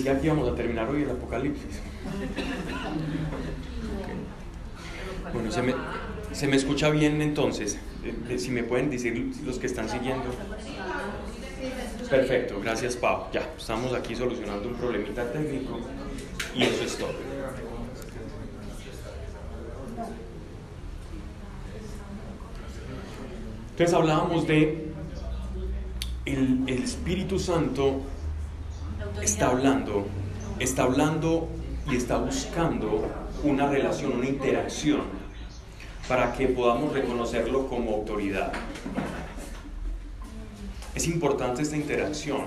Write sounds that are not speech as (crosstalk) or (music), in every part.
decía que íbamos a terminar hoy el Apocalipsis. Bueno, se me, se me escucha bien entonces. Eh, si me pueden decir los que están siguiendo. Perfecto, gracias Pau. Ya, estamos aquí solucionando un problemita técnico y eso es todo. Entonces hablábamos de el, el Espíritu Santo está hablando, está hablando y está buscando una relación, una interacción para que podamos reconocerlo como autoridad. Es importante esta interacción.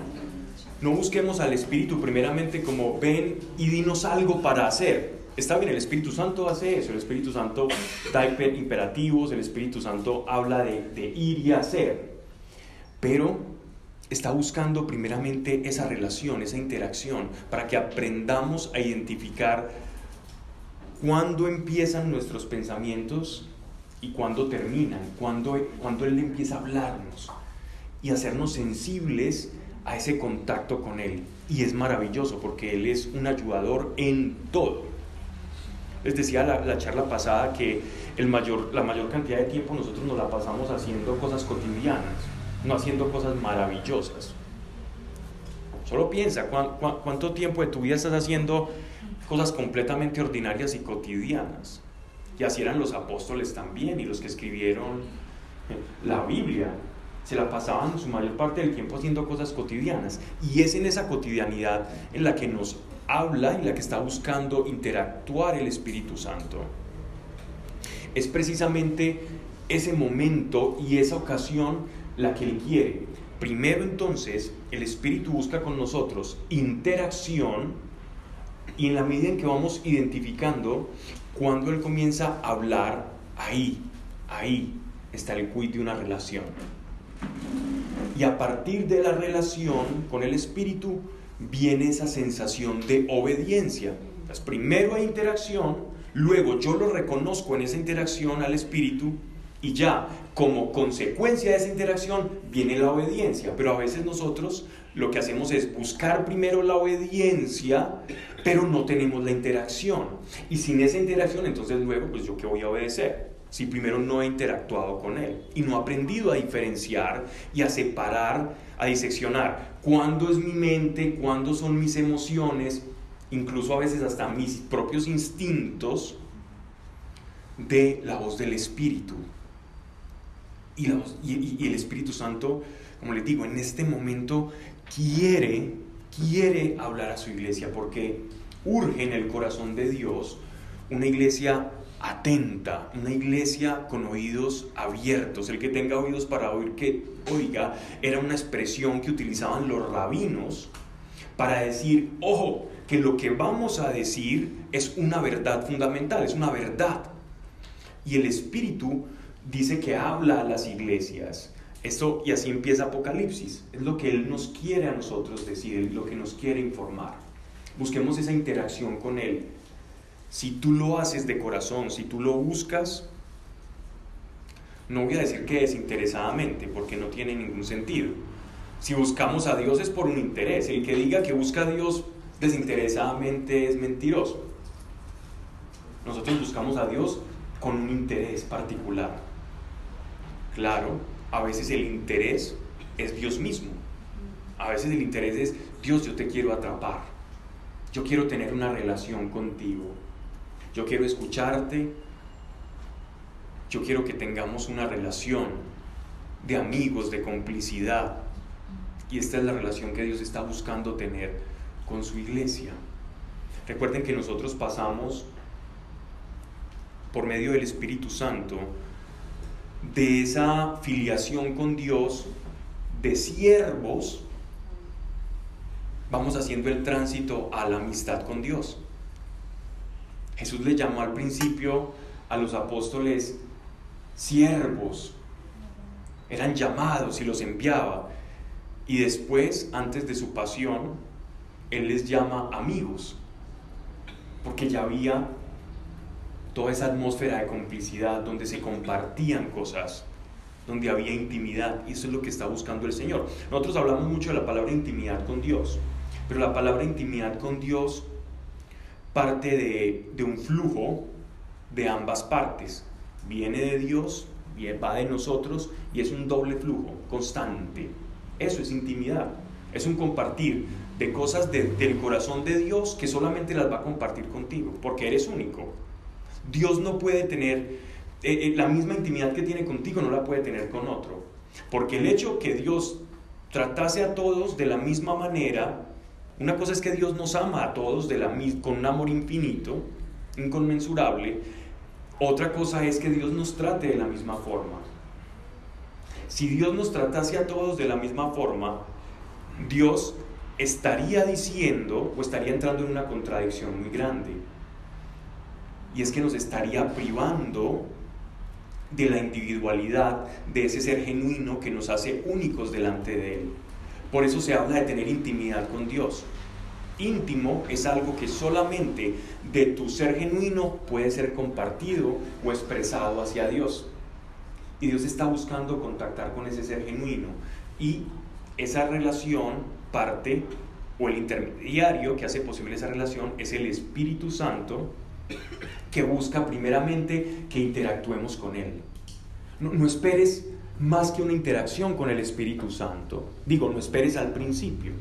No busquemos al Espíritu primeramente como ven y dinos algo para hacer. Está bien, el Espíritu Santo hace eso, el Espíritu Santo da imperativos, el Espíritu Santo habla de, de ir y hacer, pero está buscando primeramente esa relación, esa interacción, para que aprendamos a identificar cuándo empiezan nuestros pensamientos y cuándo terminan, cuándo, cuando Él empieza a hablarnos y hacernos sensibles a ese contacto con Él. Y es maravilloso porque Él es un ayudador en todo. Les decía la, la charla pasada que el mayor, la mayor cantidad de tiempo nosotros nos la pasamos haciendo cosas cotidianas, no haciendo cosas maravillosas. Solo piensa, cuánto tiempo de tu vida estás haciendo cosas completamente ordinarias y cotidianas? Y así eran los apóstoles también y los que escribieron la Biblia se la pasaban su mayor parte del tiempo haciendo cosas cotidianas. Y es en esa cotidianidad en la que nos habla y la que está buscando interactuar el Espíritu Santo. Es precisamente ese momento y esa ocasión la que Él quiere. Primero entonces, el Espíritu busca con nosotros interacción y en la medida en que vamos identificando, cuando Él comienza a hablar, ahí, ahí está el quid de una relación. Y a partir de la relación con el Espíritu viene esa sensación de obediencia. Entonces, primero hay interacción, luego yo lo reconozco en esa interacción al Espíritu y ya como consecuencia de esa interacción viene la obediencia. Pero a veces nosotros lo que hacemos es buscar primero la obediencia, pero no tenemos la interacción. Y sin esa interacción, entonces luego, pues yo qué voy a obedecer si primero no he interactuado con él y no he aprendido a diferenciar y a separar, a diseccionar cuándo es mi mente, cuándo son mis emociones, incluso a veces hasta mis propios instintos de la voz del Espíritu. Y, el Espíritu Santo, como les digo, en este momento quiere, quiere hablar a su iglesia porque urge en el corazón de Dios una iglesia atenta, una iglesia con oídos abiertos. El que tenga oídos para oír que oiga era una expresión que utilizaban los rabinos para decir, ojo, que lo que vamos a decir es una verdad fundamental, es una verdad. Y el Espíritu dice que habla a las iglesias. Esto, y así empieza Apocalipsis. Es lo que Él nos quiere a nosotros decir, lo que nos quiere informar. Busquemos esa interacción con Él si tú lo haces de corazón, si tú lo buscas, no voy a decir que desinteresadamente, porque no tiene ningún sentido. Si buscamos a Dios es por un interés. El que diga que busca a Dios desinteresadamente es mentiroso. Nosotros buscamos a Dios con un interés particular. Claro, a veces el interés es Dios mismo. A veces el interés es, Dios, yo te quiero atrapar. Yo quiero tener una relación contigo. Yo quiero escucharte. Yo quiero que tengamos una relación de amigos, de complicidad. Y esta es la relación que Dios está buscando tener con su iglesia. Recuerden que nosotros pasamos por medio del Espíritu Santo de esa filiación con Dios de siervos, vamos haciendo el tránsito a la amistad con Dios. Jesús le llamó al principio a los apóstoles siervos, eran llamados y los enviaba. Y después, antes de su pasión, Él les llama amigos, porque ya había toda esa atmósfera de complicidad donde se compartían cosas, donde había intimidad, y eso es lo que está buscando el Señor. Nosotros hablamos mucho de la palabra intimidad con Dios, Pero la palabra intimidad con Dios parte de, de un flujo de ambas partes. Viene de Dios, va de nosotros y es un doble flujo constante. Eso es intimidad. Es un compartir de cosas del corazón de Dios que solamente las va a compartir contigo, porque eres único. Dios no puede tener eh, eh, la misma intimidad que tiene contigo, no la puede tener con otro. Porque el hecho que Dios tratase a todos de la misma manera, una cosa es que Dios nos ama a todos con un amor infinito, inconmensurable, otra cosa es que Dios nos trate de la misma forma. Si Dios nos tratase a todos de la misma forma, Dios estaría diciendo o estaría entrando en una contradicción muy grande. Y es que nos estaría privando de la individualidad, de ese ser genuino que nos hace únicos delante de Él. Por eso se habla de tener intimidad con Dios. Íntimo es algo que solamente de tu ser genuino puede ser compartido o expresado hacia Dios. Y Dios está buscando contactar con ese ser genuino. Y esa relación parte, o el intermediario que hace posible esa relación, es el Espíritu Santo que busca primeramente que interactuemos con Él. No, no esperes más que una interacción con el Espíritu Santo. Digo, no esperes al principio.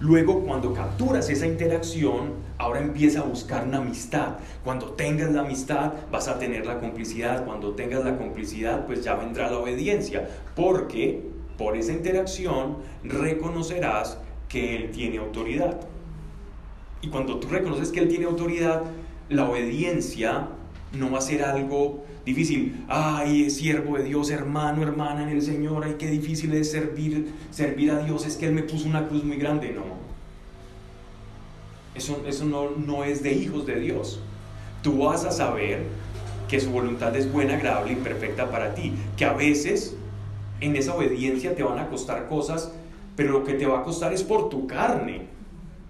Luego, cuando capturas esa interacción, ahora empieza a buscar una amistad. Cuando tengas la amistad, vas a tener la complicidad. Cuando tengas la complicidad, pues ya vendrá la obediencia. Porque por esa interacción reconocerás que Él tiene autoridad. Y cuando tú reconoces que Él tiene autoridad, la obediencia no va a ser algo difícil. Ay, es siervo de Dios, hermano, hermana en el Señor. Ay, qué difícil es servir, servir a Dios. Es que Él me puso una cruz muy grande. No. Eso, eso no, no es de hijos de Dios. Tú vas a saber que su voluntad es buena, agradable y perfecta para ti. Que a veces en esa obediencia te van a costar cosas, pero lo que te va a costar es por tu carne.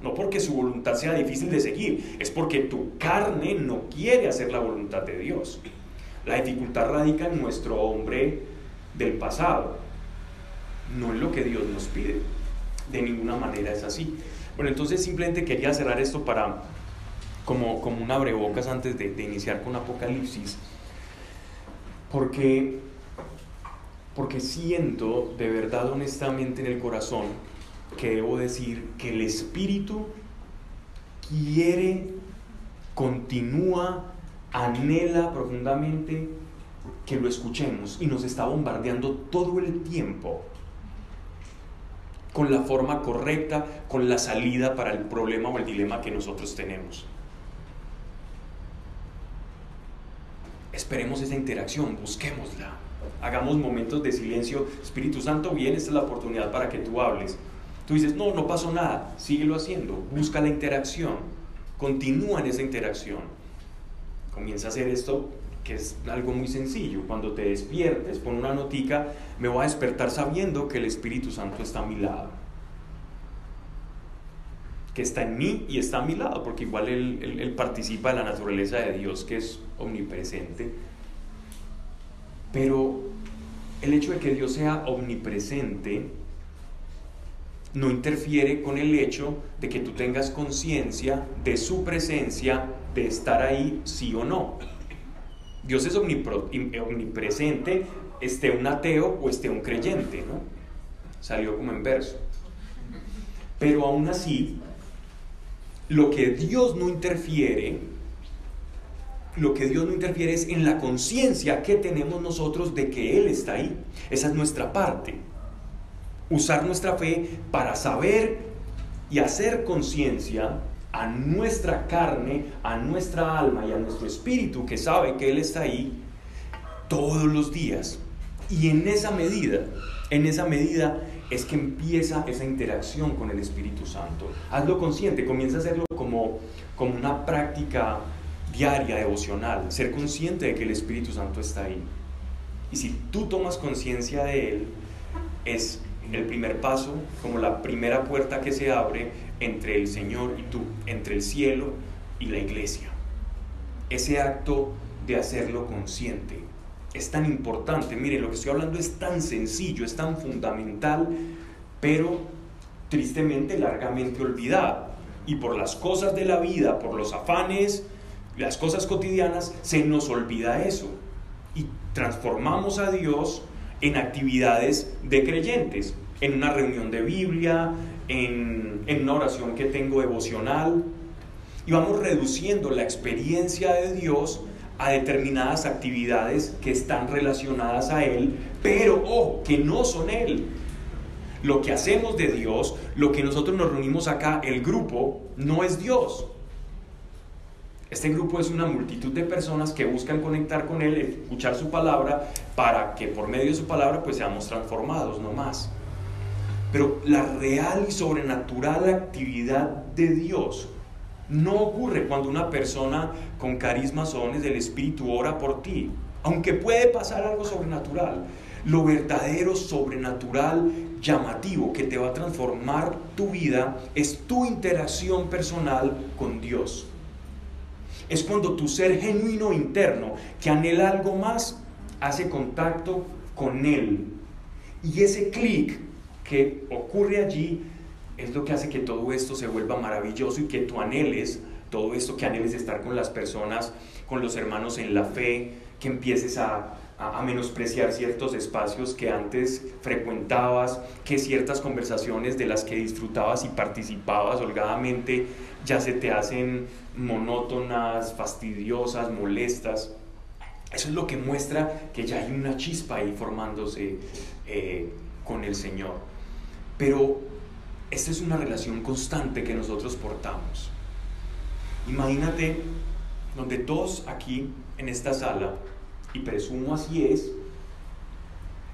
No porque su voluntad sea difícil de seguir, es porque tu carne no quiere hacer la voluntad de Dios. La dificultad radica en nuestro hombre del pasado, no en lo que Dios nos pide. De ninguna manera es así. Bueno, entonces simplemente quería cerrar esto para, como, como un abrebocas antes de, de iniciar con Apocalipsis, porque, porque siento de verdad, honestamente en el corazón, que debo decir que el Espíritu quiere, continúa anhela profundamente que lo escuchemos y nos está bombardeando todo el tiempo con la forma correcta, con la salida para el problema o el dilema que nosotros tenemos. Esperemos esa interacción, busquémosla. Hagamos momentos de silencio. Espíritu Santo, bien, esta es la oportunidad para que tú hables. Tú dices, no, no pasó nada, síguelo haciendo, busca la interacción, continúa en esa interacción comienza a hacer esto que es algo muy sencillo. Cuando te despiertes, pon una notica, me voy a despertar sabiendo que el Espíritu Santo está a mi lado. Que está en mí y está a mi lado, porque igual él, él participa de la naturaleza de Dios, que es omnipresente. Pero el hecho de que Dios sea omnipresente no interfiere con el hecho de que tú tengas conciencia de su presencia de estar ahí sí o no. Dios es omnipresente, esté un ateo o esté un creyente, ¿no? Salió como en verso. Pero aún así, lo que Dios no interfiere, lo que Dios no interfiere es en la conciencia que tenemos nosotros de que Él está ahí. Esa es nuestra parte. Usar nuestra fe para saber y hacer conciencia a nuestra carne, a nuestra alma y a nuestro espíritu que sabe que Él está ahí todos los días. Y en esa medida, en esa medida es que empieza esa interacción con el Espíritu Santo. Hazlo consciente, comienza a hacerlo como, como una práctica diaria, devocional, ser consciente de que el Espíritu Santo está ahí. Y si tú tomas conciencia de Él, es el primer paso, como la primera puerta que se abre entre el Señor y tú, entre el cielo y la iglesia. Ese acto de hacerlo consciente es tan importante. Mire, lo que estoy hablando es tan sencillo, es tan fundamental, pero tristemente largamente olvidada. Y por las cosas de la vida, por los afanes, las cosas cotidianas, se nos olvida eso. Y transformamos a Dios en actividades de creyentes, en una reunión de Biblia, en, una oración que tengo devocional. Y vamos reduciendo la experiencia de Dios a determinadas actividades que están relacionadas a Él, pero ojo, que no son Él. Lo que hacemos de Dios, lo que nosotros nos reunimos acá, el grupo, no es Dios. Este grupo es una multitud de personas que buscan conectar con Él, escuchar su palabra, para que por medio de su palabra pues seamos transformados, no más. Pero la real y sobrenatural actividad de Dios no ocurre cuando una persona con carismas o dones del Espíritu ora por ti, aunque puede pasar algo sobrenatural. Lo verdadero, sobrenatural, llamativo que te va a transformar tu vida es tu interacción personal con Dios. Es cuando tu ser genuino interno, que anhela algo más, hace contacto con Él. Y ese clic que ocurre allí es lo que hace que todo esto se vuelva maravilloso y que tú anheles todo esto, que anheles estar con las personas, con los hermanos en la fe, que empieces a, a, menospreciar ciertos espacios que antes frecuentabas, que ciertas conversaciones de las que disfrutabas y participabas holgadamente ya se te hacen monótonas, fastidiosas, molestas. Eso es lo que muestra que ya hay una chispa ahí formándose eh, con el Señor. Pero esta es una relación constante que nosotros portamos. Imagínate donde todos aquí en esta sala, y presumo así es,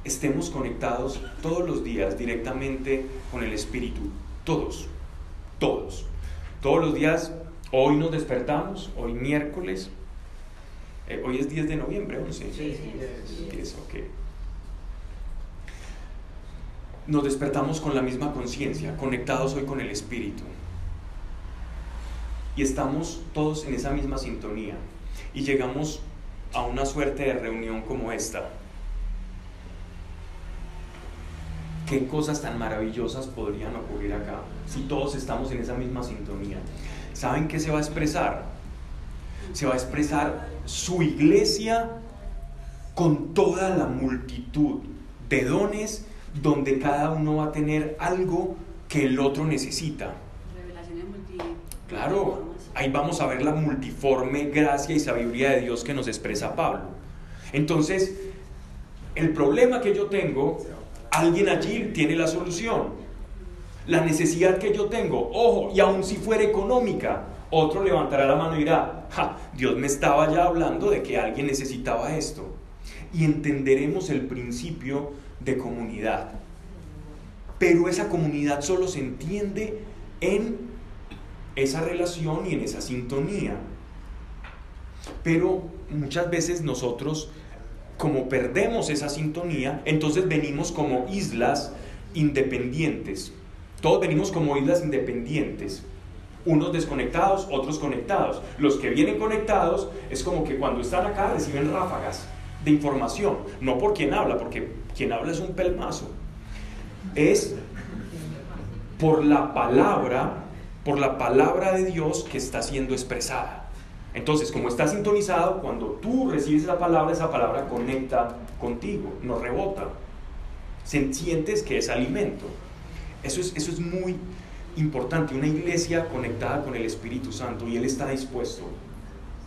estemos conectados todos los días directamente con el Espíritu. Todos, todos. Todos los días, hoy nos despertamos, hoy miércoles, eh, hoy es 10 de noviembre, 11. Sí, sí, ok nos despertamos con la misma conciencia, conectados hoy con el Espíritu. Y estamos todos en esa misma sintonía. Y llegamos a una suerte de reunión como esta. ¿Qué cosas tan maravillosas podrían ocurrir acá si todos estamos en esa misma sintonía? ¿Saben qué se va a expresar? Se va a expresar su iglesia con toda la multitud de dones donde cada uno va a tener algo que el otro necesita. Claro, ahí vamos a ver la multiforme gracia y sabiduría de Dios que nos expresa Pablo. Entonces, el problema que yo tengo, alguien allí tiene la solución. La necesidad que yo tengo, ojo, y aun si fuera económica, otro levantará la mano y dirá, ja, Dios me estaba ya hablando de que alguien necesitaba esto. Y entenderemos el principio de comunidad. Pero esa comunidad solo se entiende en esa relación y en esa sintonía. Pero muchas veces nosotros, como perdemos esa sintonía, entonces venimos como islas independientes. Todos venimos como islas independientes. Unos desconectados, otros conectados. Los que vienen conectados es como que cuando están acá reciben ráfagas de información, no por quien habla, porque quien habla es un pelmazo, es por la palabra, por la palabra de Dios que está siendo expresada. Entonces, como está sintonizado, cuando tú recibes la palabra, esa palabra conecta contigo, no rebota. Sientes que es alimento. Eso es, eso es muy importante. Una iglesia conectada con el Espíritu Santo y Él está dispuesto.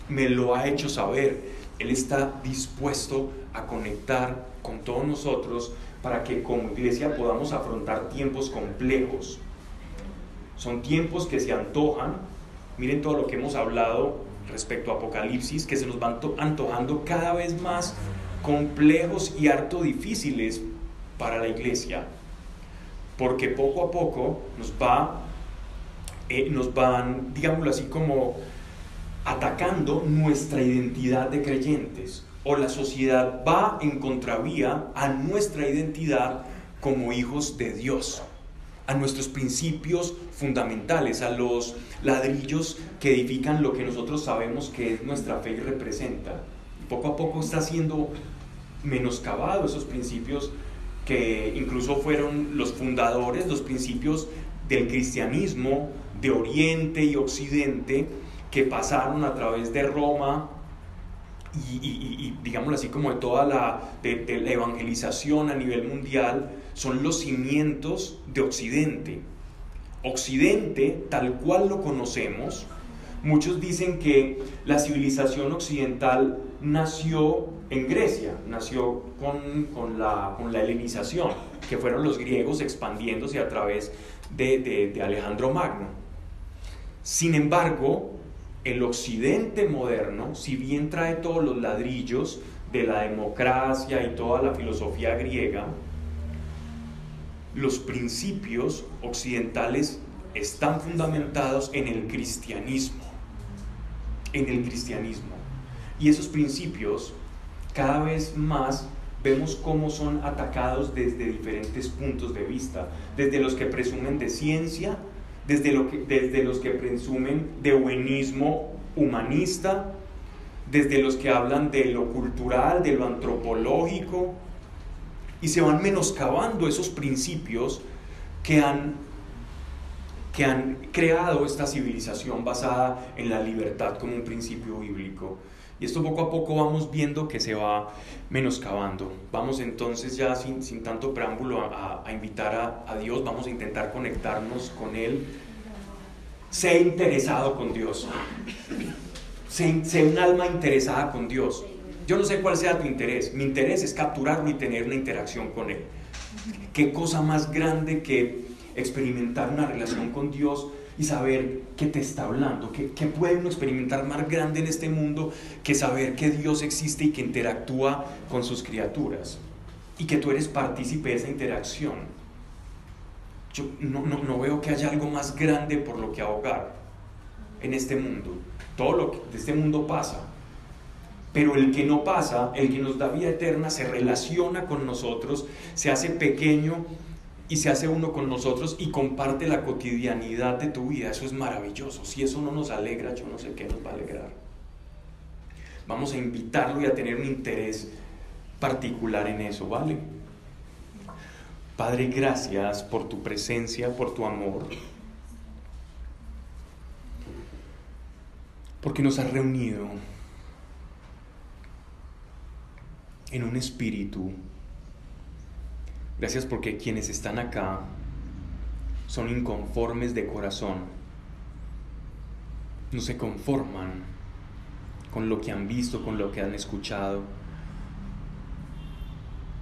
Me lo ha hecho saber él está dispuesto a conectar con todos nosotros para que como iglesia podamos afrontar tiempos complejos. Son tiempos que se antojan. Miren todo lo que hemos hablado respecto a Apocalipsis, que se nos van antojando cada vez más complejos y harto difíciles para la iglesia. Porque poco a poco nos va, eh, nos van, digámoslo así, como atacando nuestra identidad de creyentes o la sociedad va en contravía a nuestra identidad como hijos de Dios, a nuestros principios fundamentales, a los ladrillos que edifican lo que nosotros sabemos que es nuestra fe y representa. Poco a poco está siendo menoscabado esos principios que incluso fueron los fundadores, los principios del cristianismo de Oriente y Occidente que pasaron a través de Roma y, digámoslo así como de toda la, evangelización a nivel mundial, son los cimientos de Occidente. Occidente, tal cual lo conocemos, muchos dicen que la civilización occidental nació en Grecia, nació con, la, con la helenización, que fueron los griegos expandiéndose a través de, de Alejandro Magno. Sin embargo, el occidente moderno, si bien trae todos los ladrillos de la democracia y toda la filosofía griega, los principios occidentales están fundamentados en el cristianismo. En el cristianismo. Y esos principios cada vez más vemos cómo son atacados desde diferentes puntos de vista, desde los que presumen de ciencia, desde, los que presumen de buenismo humanista, desde los que hablan de lo cultural, de lo antropológico, y se van menoscabando esos principios que han, que han creado esta civilización basada en la libertad como un principio bíblico. Y esto poco a poco vamos viendo que se va menoscabando. Vamos entonces ya sin, sin tanto preámbulo a, a invitar a, a, Dios, vamos a intentar conectarnos con Él. Sé interesado con Dios. Sé, sé un alma interesada con Dios. Yo no sé cuál sea tu interés. Mi interés es capturarlo y tener una interacción con Él. ¿Qué cosa más grande que experimentar una relación con Dios y saber que te está hablando? ¿Qué, qué puede uno experimentar más grande en este mundo que saber que Dios existe y que interactúa con sus criaturas? Y que tú eres partícipe de esa interacción. Yo no, no, no veo que haya algo más grande por lo que ahogar en este mundo. Todo lo que de este mundo pasa pero el que no pasa, el que nos da vida eterna, se relaciona con nosotros, se hace pequeño y se hace uno con nosotros y comparte la cotidianidad de tu vida. Eso es maravilloso. Si eso no nos alegra, yo no sé qué nos va a alegrar. Vamos a invitarlo y a tener un interés particular en eso, ¿vale? Padre, gracias por tu presencia, por tu amor. Porque nos has reunido en un espíritu. Gracias porque quienes están acá son inconformes de corazón. No se conforman con lo que han visto, con lo que han escuchado.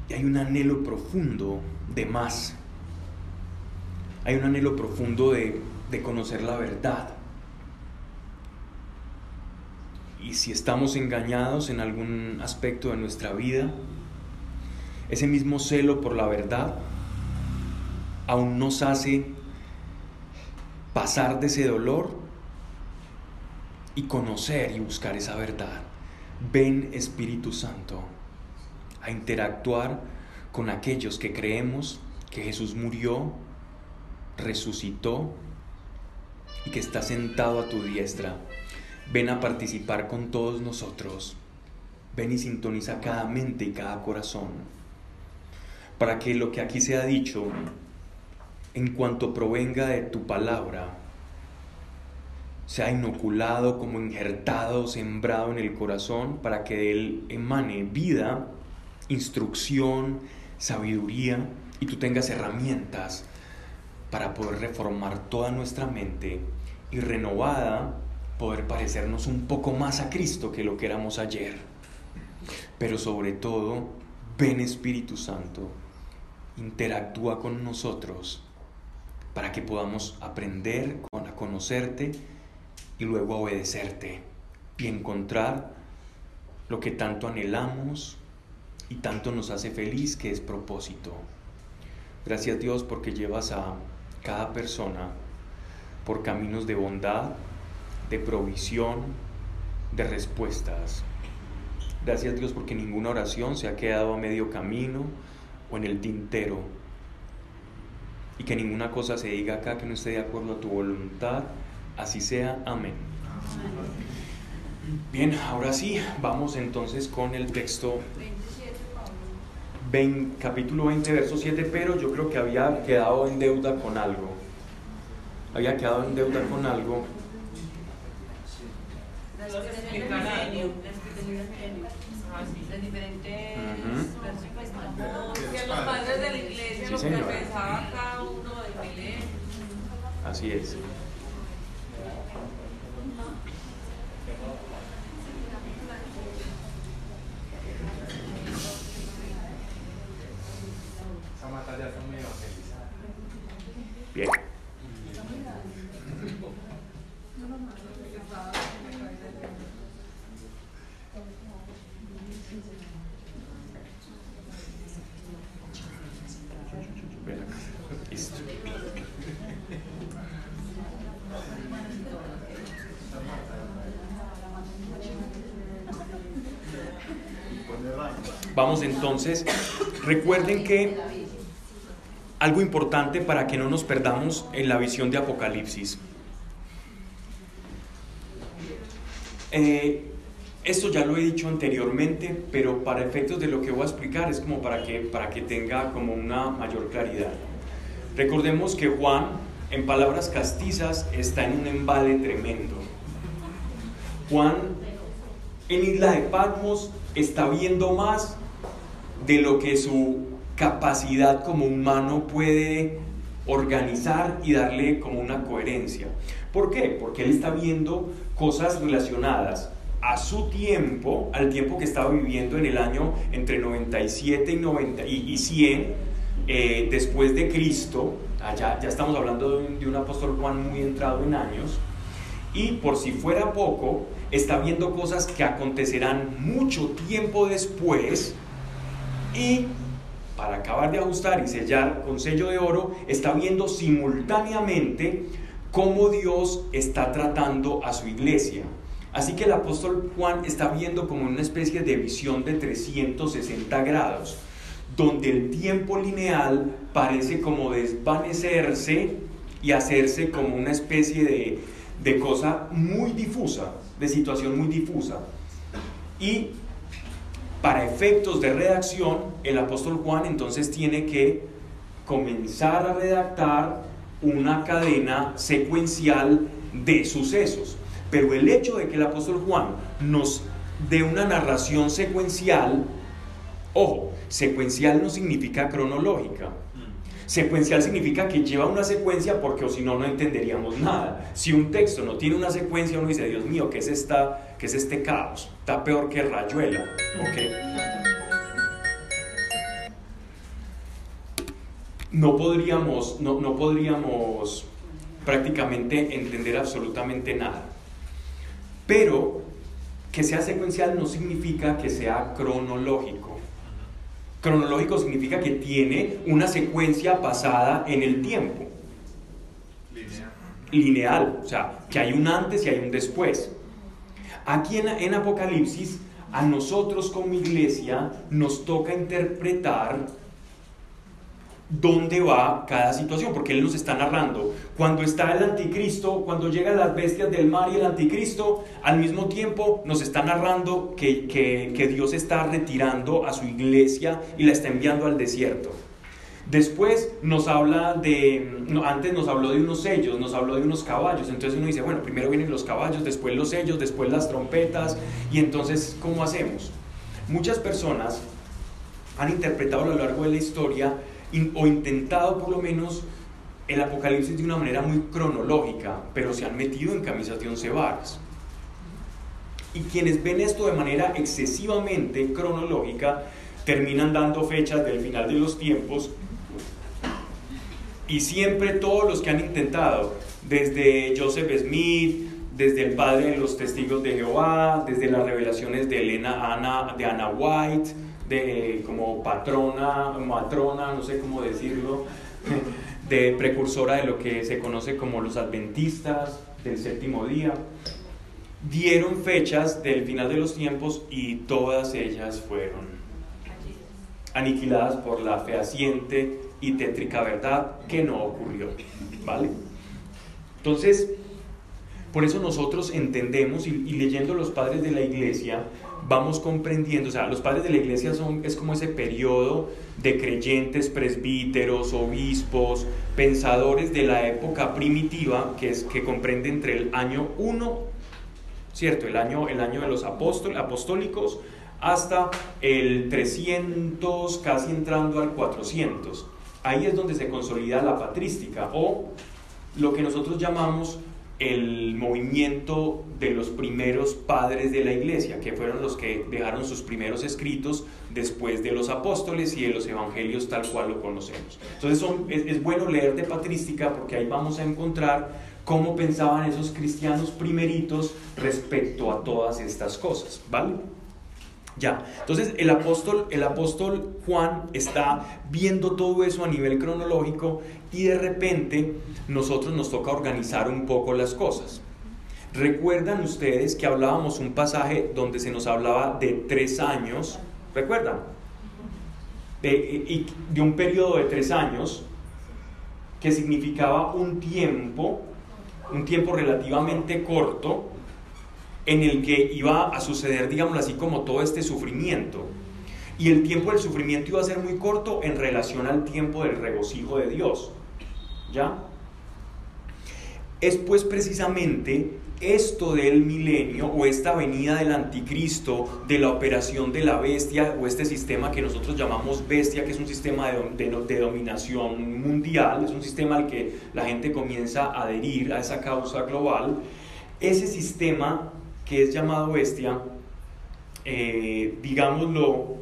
Y hay un anhelo profundo de más. Hay un anhelo profundo de, de conocer la verdad. Y si estamos engañados en algún aspecto de nuestra vida, ese mismo celo por la verdad aún nos hace pasar de ese dolor y conocer y buscar esa verdad. Ven Espíritu Santo a interactuar con aquellos que creemos que Jesús murió, resucitó y que está sentado a tu diestra Ven a participar con todos nosotros. Ven y sintoniza cada mente y cada corazón. Para que lo que aquí se ha dicho, en cuanto provenga de tu palabra, sea inoculado, como injertado, sembrado en el corazón, para que de él emane vida, instrucción, sabiduría, y tú tengas herramientas para poder reformar toda nuestra mente y renovada poder parecernos un poco más a Cristo que lo que éramos ayer. Pero sobre todo, ven Espíritu Santo, interactúa con nosotros para que podamos aprender a conocerte y luego a obedecerte y encontrar lo que tanto anhelamos y tanto nos hace feliz que es propósito. Gracias Dios porque llevas a cada persona por caminos de bondad, de provisión, de respuestas. Gracias Dios porque ninguna oración se ha quedado a medio camino o en el tintero. Y que ninguna cosa se diga acá que no esté de acuerdo a tu voluntad. Así sea. Amén. Bien, ahora sí, vamos entonces con el texto. 20, capítulo 20, verso 7, pero yo creo que había quedado en deuda con algo. había quedado en deuda con algo. Las diferentes que los padres de la iglesia lo que pensaba cada uno de milenio. Así es. Bien. Listo. Vamos entonces, recuerden que algo importante para que no nos perdamos en la visión de Apocalipsis. Eh, esto ya lo he dicho anteriormente, pero para efectos de lo que voy a explicar es como para que, para que tenga como una mayor claridad. Recordemos que Juan, en palabras castizas, está en un embale tremendo. Juan, en Isla de Patmos, está viendo más de lo que su capacidad como humano puede organizar y darle como una coherencia. ¿Por qué? Porque él está viendo cosas relacionadas a su tiempo, al tiempo que estaba viviendo en el año entre 97 y, 90, y, 100 eh, después de Cristo, allá ya estamos hablando de un, de un apóstol Juan muy entrado en años, y por si fuera poco, está viendo cosas que acontecerán mucho tiempo después y para acabar de ajustar y sellar con sello de oro, está viendo simultáneamente cómo Dios está tratando a su iglesia. Así que el apóstol Juan está viendo como una especie de visión de 360 grados, donde el tiempo lineal parece como desvanecerse y hacerse como una especie de, de cosa muy difusa, de situación muy difusa. Y para efectos de redacción, el apóstol Juan entonces tiene que comenzar a redactar una cadena secuencial de sucesos. Pero el hecho de que el apóstol Juan nos dé una narración secuencial, ojo, secuencial no significa cronológica, Secuencial significa que lleva una secuencia porque o si no, no entenderíamos nada. Si un texto no tiene una secuencia, uno dice, Dios mío, ¿qué es, esta, qué es este caos? Está peor que rayuela. No podríamos, no, no podríamos prácticamente entender absolutamente nada. Pero que sea secuencial no significa que sea cronológico. Cronológico significa que tiene una secuencia basada en el tiempo. Lineal. Lineal, o sea, que hay un antes y hay un después. Aquí en, en Apocalipsis, a nosotros como iglesia nos toca interpretar dónde va cada situación, porque Él nos está narrando. Cuando está el anticristo, cuando llegan las bestias del mar y el anticristo, al mismo tiempo nos está narrando que, que, Dios está retirando a su iglesia y la está enviando al desierto. Después nos habla de, antes nos habló de unos sellos, nos habló de unos caballos, entonces uno dice, bueno, primero vienen los caballos, después los sellos, después las trompetas, y entonces, ¿cómo hacemos? Muchas personas han interpretado a lo largo de la historia o intentado por lo menos el Apocalipsis de una manera muy cronológica, pero se han metido en camisas de once varas. Y quienes ven esto de manera excesivamente cronológica terminan dando fechas del final de los tiempos y siempre todos los que han intentado, desde Joseph Smith, desde el padre de los testigos de Jehová, desde las revelaciones de Elena Ana, de Anna White, de como patrona, matrona, no sé cómo decirlo, (laughs) de precursora de lo que se conoce como los adventistas del séptimo día, dieron fechas del final de los tiempos y todas ellas fueron aniquiladas por la fehaciente y tétrica verdad que no ocurrió. ¿Vale? Entonces, Por eso nosotros entendemos y, leyendo los padres de la iglesia, vamos comprendiendo, o sea, los padres de la iglesia son, es como ese periodo de creyentes, presbíteros, obispos, pensadores de la época primitiva, que, es, que comprende entre el año 1, ¿cierto? El año, el año de los apóstoles, apostólicos, hasta el 300, casi entrando al 400. Ahí es donde se consolida la patrística o lo que nosotros llamamos el movimiento de los primeros padres de la iglesia, que fueron los que dejaron sus primeros escritos después de los apóstoles y de los evangelios tal cual lo conocemos. Entonces son, es, es bueno leer de patrística porque ahí vamos a encontrar cómo pensaban esos cristianos primeritos respecto a todas estas cosas, ¿vale? Ya, entonces el apóstol, el apóstol Juan está viendo todo eso a nivel cronológico y de repente nosotros nos toca organizar un poco las cosas. ¿Recuerdan ustedes que hablábamos un pasaje donde se nos hablaba de tres años? ¿Recuerdan? De, de un periodo de tres años que significaba un tiempo, un tiempo relativamente corto, en el que iba a suceder, digamos así, como todo este sufrimiento. Y el tiempo del sufrimiento iba a ser muy corto en relación al tiempo del regocijo de Dios. ¿Ya? Es pues precisamente esto del milenio o esta venida del anticristo, de la operación de la bestia o este sistema que nosotros llamamos bestia, que es un sistema de, de, dominación mundial, es un sistema al que la gente comienza a adherir a esa causa global, ese sistema que es llamado bestia, eh, digámoslo,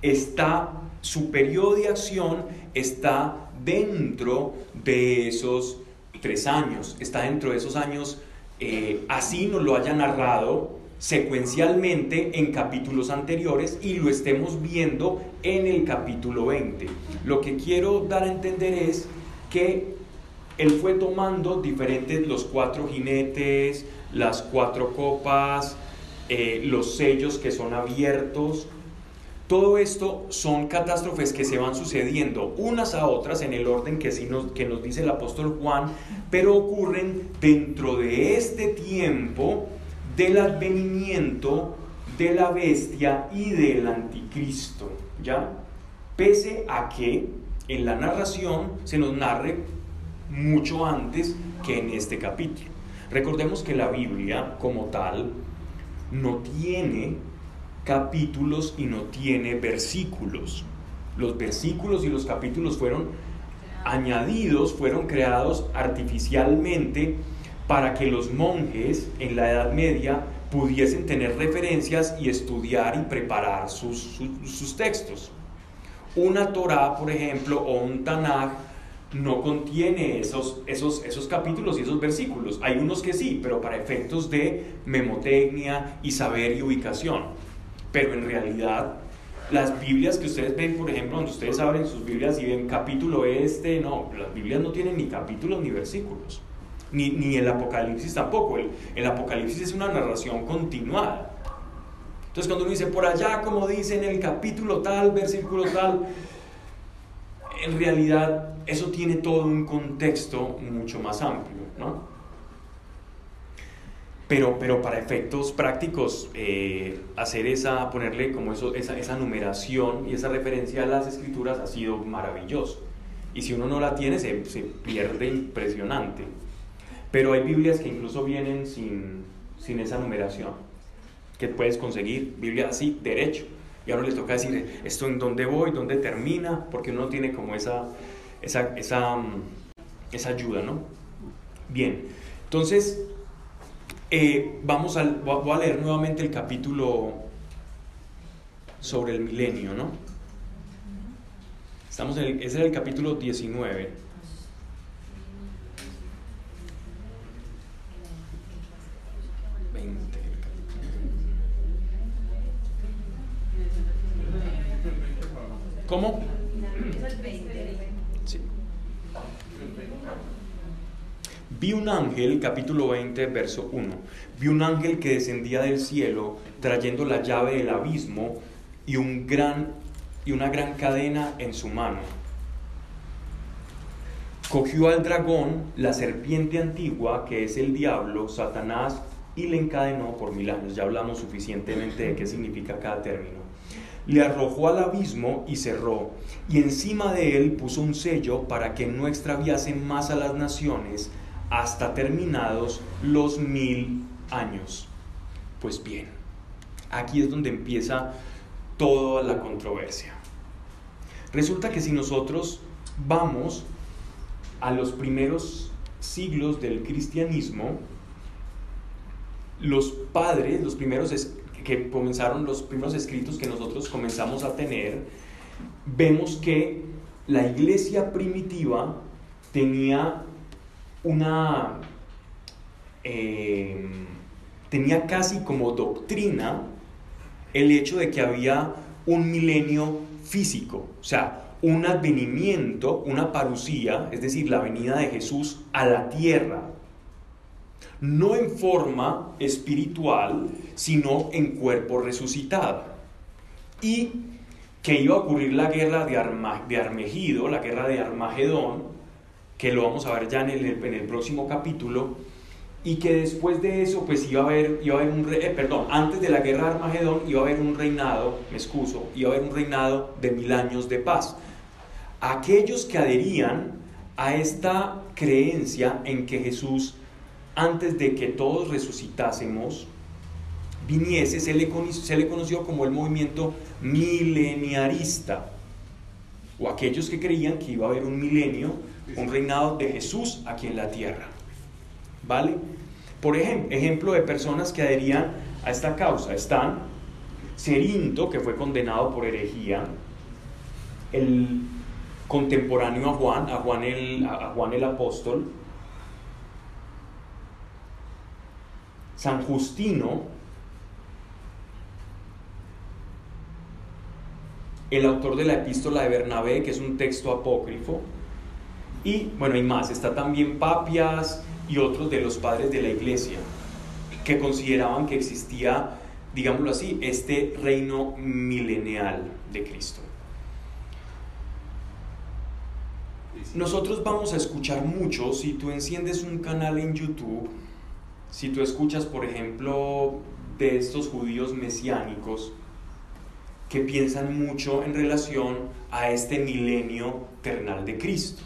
está, su periodo de acción está dentro de esos tres años, está dentro de esos años, eh, así nos lo haya narrado secuencialmente en capítulos anteriores y lo estemos viendo en el capítulo 20. Lo que quiero dar a entender es que él fue tomando diferentes, los cuatro jinetes, las cuatro copas, eh, los sellos que son abiertos. Todo esto son catástrofes que se van sucediendo unas a otras en el orden que, sí nos, que nos dice el apóstol Juan, pero ocurren dentro de este tiempo del advenimiento de la bestia y del anticristo, ¿ya? Pese a que en la narración se nos narre mucho antes que en este capítulo. Recordemos que la Biblia como tal no tiene capítulos y no tiene versículos. Los versículos y los capítulos fueron añadidos, fueron creados artificialmente para que los monjes en la Edad Media pudiesen tener referencias y estudiar y preparar sus, sus, textos. Una Torah, por ejemplo, o un Tanakh no contiene esos, esos, esos capítulos y esos versículos. Hay unos que sí, pero para efectos de memotecnia y saber y ubicación. Pero en realidad, las Biblias que ustedes ven, por ejemplo, donde ustedes abren sus Biblias y ven capítulo este, no, las Biblias no tienen ni capítulos ni versículos. Ni, ni el Apocalipsis tampoco. El, Apocalipsis es una narración continuada. Entonces cuando uno dice por allá, como dice en el capítulo tal, versículo tal, en realidad eso tiene todo un contexto mucho más amplio, ¿no? Pero, pero para efectos prácticos, eh, hacer esa, ponerle como eso, esa, esa numeración y esa referencia a las escrituras ha sido maravilloso. Y si uno no la tiene, se, se pierde impresionante. Pero hay Biblias que incluso vienen sin, sin esa numeración, que puedes conseguir, Biblia así, derecho y ahora les toca decir, esto en dónde voy, dónde termina, porque uno no tiene como esa, esa, esa, mm, esa ayuda, ¿no? Bien, entonces, eh, vamos a, voy a leer nuevamente el capítulo sobre el milenio, ¿no? Estamos en el, ese es el capítulo 19. ¿Cómo? Sí. Vi un ángel, capítulo 20, verso 1. Vi un ángel que descendía del cielo trayendo la llave del abismo y, un gran, y una gran cadena en su mano. cogió al dragón, la serpiente antigua, que es el diablo, Satanás, y le encadenó por mil años. Ya hablamos suficientemente de qué significa cada término. Le arrojó al abismo y cerró, y encima de él puso un sello para que no extraviase más a las naciones hasta terminados los mil años. Pues bien, aquí es donde empieza toda la controversia. Resulta que si nosotros vamos a los primeros siglos del cristianismo, los padres, los primeros que comenzaron, los primeros escritos que nosotros comenzamos a tener, vemos que la iglesia primitiva tenía una, eh, tenía casi como doctrina el hecho de que había un milenio físico, o sea, un advenimiento, una parucía, es decir, la venida de Jesús a la tierra, no en forma espiritual, sino en cuerpo resucitado. Y que iba a ocurrir la guerra de, Armegido, la guerra de Armagedón, que lo vamos a ver ya en el, en el próximo capítulo, y que después de eso pues iba a haber, iba a haber un, eh, perdón, antes de la guerra de Armagedón iba a haber un reinado, me excuso, iba a haber un reinado de mil años de paz. Aquellos que adherían a esta creencia en que Jesús antes de que todos resucitásemos, viniese, se le, se le conoció como el movimiento mileniarista, o aquellos que creían que iba a haber un milenio, un reinado de Jesús aquí en la tierra. ¿Vale? Por ejemplo, ejemplo de personas que adherían a esta causa están Cerinto, que fue condenado por herejía, el contemporáneo a Juan, a Juan el, a Juan el apóstol, San Justino, el autor de la epístola de Bernabé, que es un texto apócrifo, y bueno, hay más, está también Papias y otros de los padres de la iglesia, que consideraban que existía, digámoslo así, este reino milenial de Cristo. Nosotros vamos a escuchar mucho, si tú enciendes un canal en YouTube, si tú escuchas, por ejemplo, de estos judíos mesiánicos que piensan mucho en relación a este milenio terrenal de Cristo.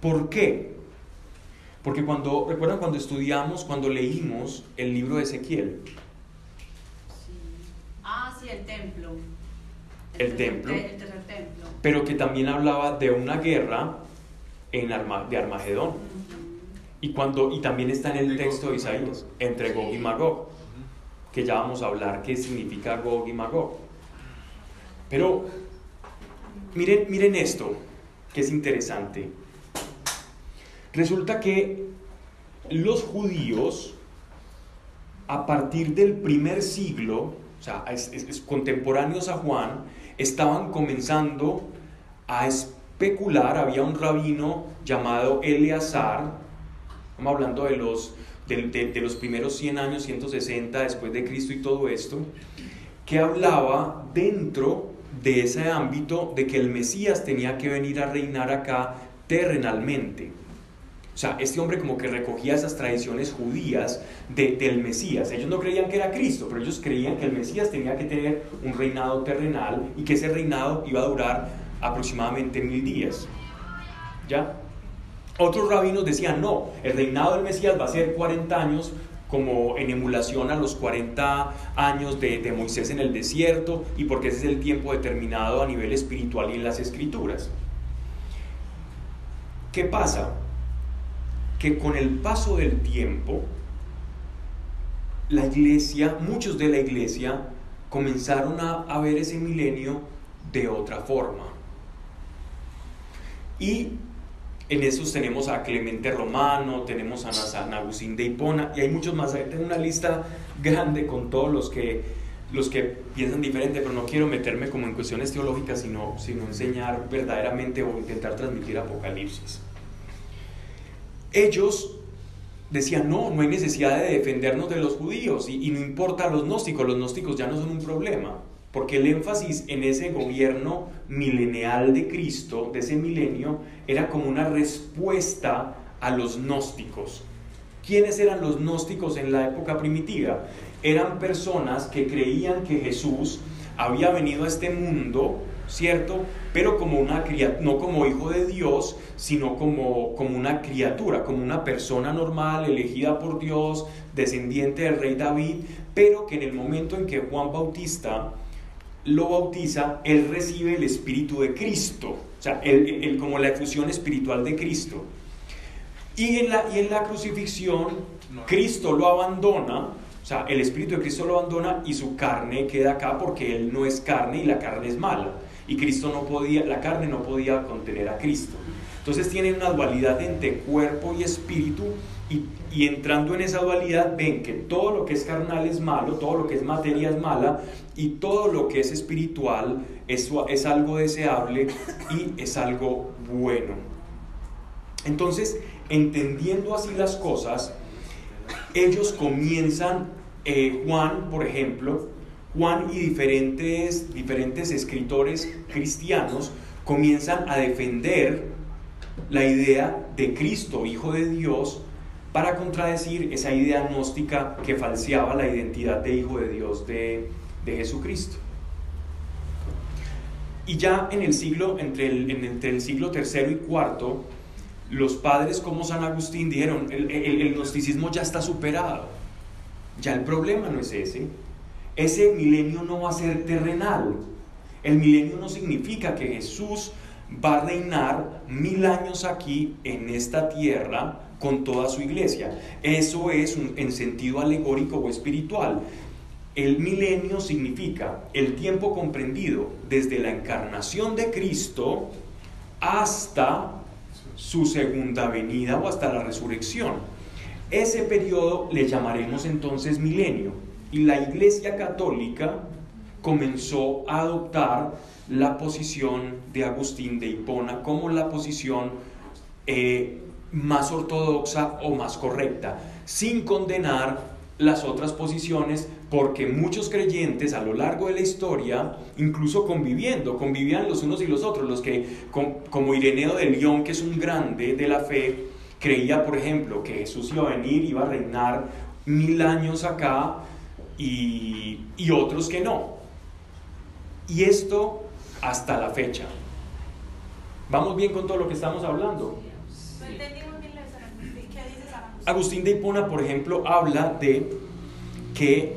¿Por qué? Porque cuando, recuerdan cuando estudiamos, cuando leímos el libro de Ezequiel. Ah, sí, el templo. El, templo. El tercer templo. Pero que también hablaba de una guerra en de Armagedón. Y, cuando, y también está en el texto de Isaías, entre Gog y Magog, que ya vamos a hablar qué significa Gog y Magog. Pero miren, miren esto, que es interesante. Resulta que los judíos, a partir del primer siglo, o sea, contemporáneos a Juan, estaban comenzando a especular, había un rabino llamado Eleazar, Estamos hablando de los, de, los primeros 100 años, 160 después de Cristo y todo esto, que hablaba dentro de ese ámbito de que el Mesías tenía que venir a reinar acá terrenalmente. O sea, este hombre como que recogía esas tradiciones judías del Mesías. Ellos no creían que era Cristo, pero ellos creían que el Mesías tenía que tener un reinado terrenal y que ese reinado iba a durar aproximadamente mil días. ¿Ya? Otros rabinos decían, no, el reinado del Mesías va a ser 40 años como en emulación a los 40 años de, Moisés en el desierto y porque ese es el tiempo determinado a nivel espiritual y en las escrituras. ¿Qué pasa? Que con el paso del tiempo, la iglesia, muchos de la iglesia, comenzaron a, a ver ese milenio de otra forma. Y en esos tenemos a Clemente Romano, tenemos a San Agustín de Hipona y hay muchos más. Tengo una lista grande con todos los que, los que piensan diferente, pero no quiero meterme como en cuestiones teológicas, sino, sino enseñar verdaderamente o intentar transmitir Apocalipsis. Ellos decían, no, no hay necesidad de defendernos de los judíos y, y no importa los gnósticos, los gnósticos ya no son un problema. porque el énfasis en ese gobierno milenial de Cristo, de ese milenio, era como una respuesta a los gnósticos. ¿Quiénes eran los gnósticos en la época primitiva? Eran personas que creían que Jesús había venido a este mundo, ¿cierto? Pero como una no como hijo de Dios, sino como, como una criatura, como una persona normal, elegida por Dios, descendiente del rey David, pero que en el momento en que Juan Bautista lo bautiza, él recibe el Espíritu de Cristo, sea, el, como la efusión espiritual de Cristo. Y en la, y en la crucifixión, Cristo lo abandona, o sea, el Espíritu de Cristo lo abandona y su carne queda acá porque Él no es carne y la carne es mala. Y Cristo no podía, la carne no podía contener a Cristo. Entonces tienen una dualidad entre cuerpo y espíritu y, y, entrando en esa dualidad ven que todo lo que es carnal es malo, todo lo que es materia es mala y todo lo que es espiritual es, es algo deseable y es algo bueno. Entonces, entendiendo así las cosas, ellos comienzan, eh, Juan, por ejemplo, Juan y diferentes, diferentes escritores cristianos comienzan a defender la idea de Cristo, Hijo de Dios, para contradecir esa idea gnóstica que falseaba la identidad de Hijo de Dios de, Jesucristo. Y ya en el siglo, entre el, entre el siglo tercero y cuarto, los padres como San Agustín dijeron, el, gnosticismo ya está superado, ya el problema no es ese, ese milenio no va a ser terrenal, el milenio no significa que Jesús va a reinar mil años aquí en esta tierra con toda su iglesia. Eso es en sentido alegórico o espiritual. El milenio significa el tiempo comprendido desde la encarnación de Cristo hasta su segunda venida o hasta la resurrección. Ese periodo le llamaremos entonces milenio. Y la Iglesia Católica comenzó a adoptar la posición de Agustín de Hipona como la posición eh, más ortodoxa o más correcta, sin condenar las otras posiciones porque muchos creyentes a lo largo de la historia, incluso conviviendo, convivían los unos y los otros, los que, como Ireneo de León, que es un grande de la fe, creía, por ejemplo, que Jesús iba a venir, iba a reinar mil años acá, y, y otros que no. Y esto hasta la fecha. ¿Vamos bien con todo lo que estamos hablando? Agustín de Hipona, por ejemplo, habla de que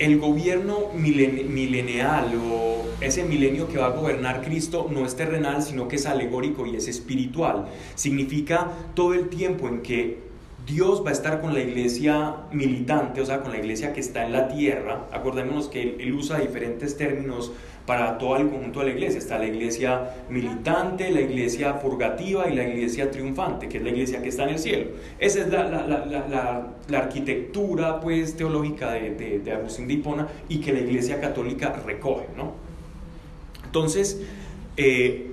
el gobierno milenial o ese milenio que va a gobernar Cristo no es terrenal, sino que es alegórico y es espiritual. Significa todo el tiempo en que Dios va a estar con la iglesia militante, o sea, con la iglesia que está en la tierra. Acordémonos que él usa diferentes términos para todo el conjunto de la iglesia. Está la iglesia militante, la iglesia purgativa y la iglesia triunfante, que es la iglesia que está en el cielo. Esa es la, arquitectura pues, teológica de, Agustín de Hipona y que la iglesia católica recoge. ¿no? Entonces, eh,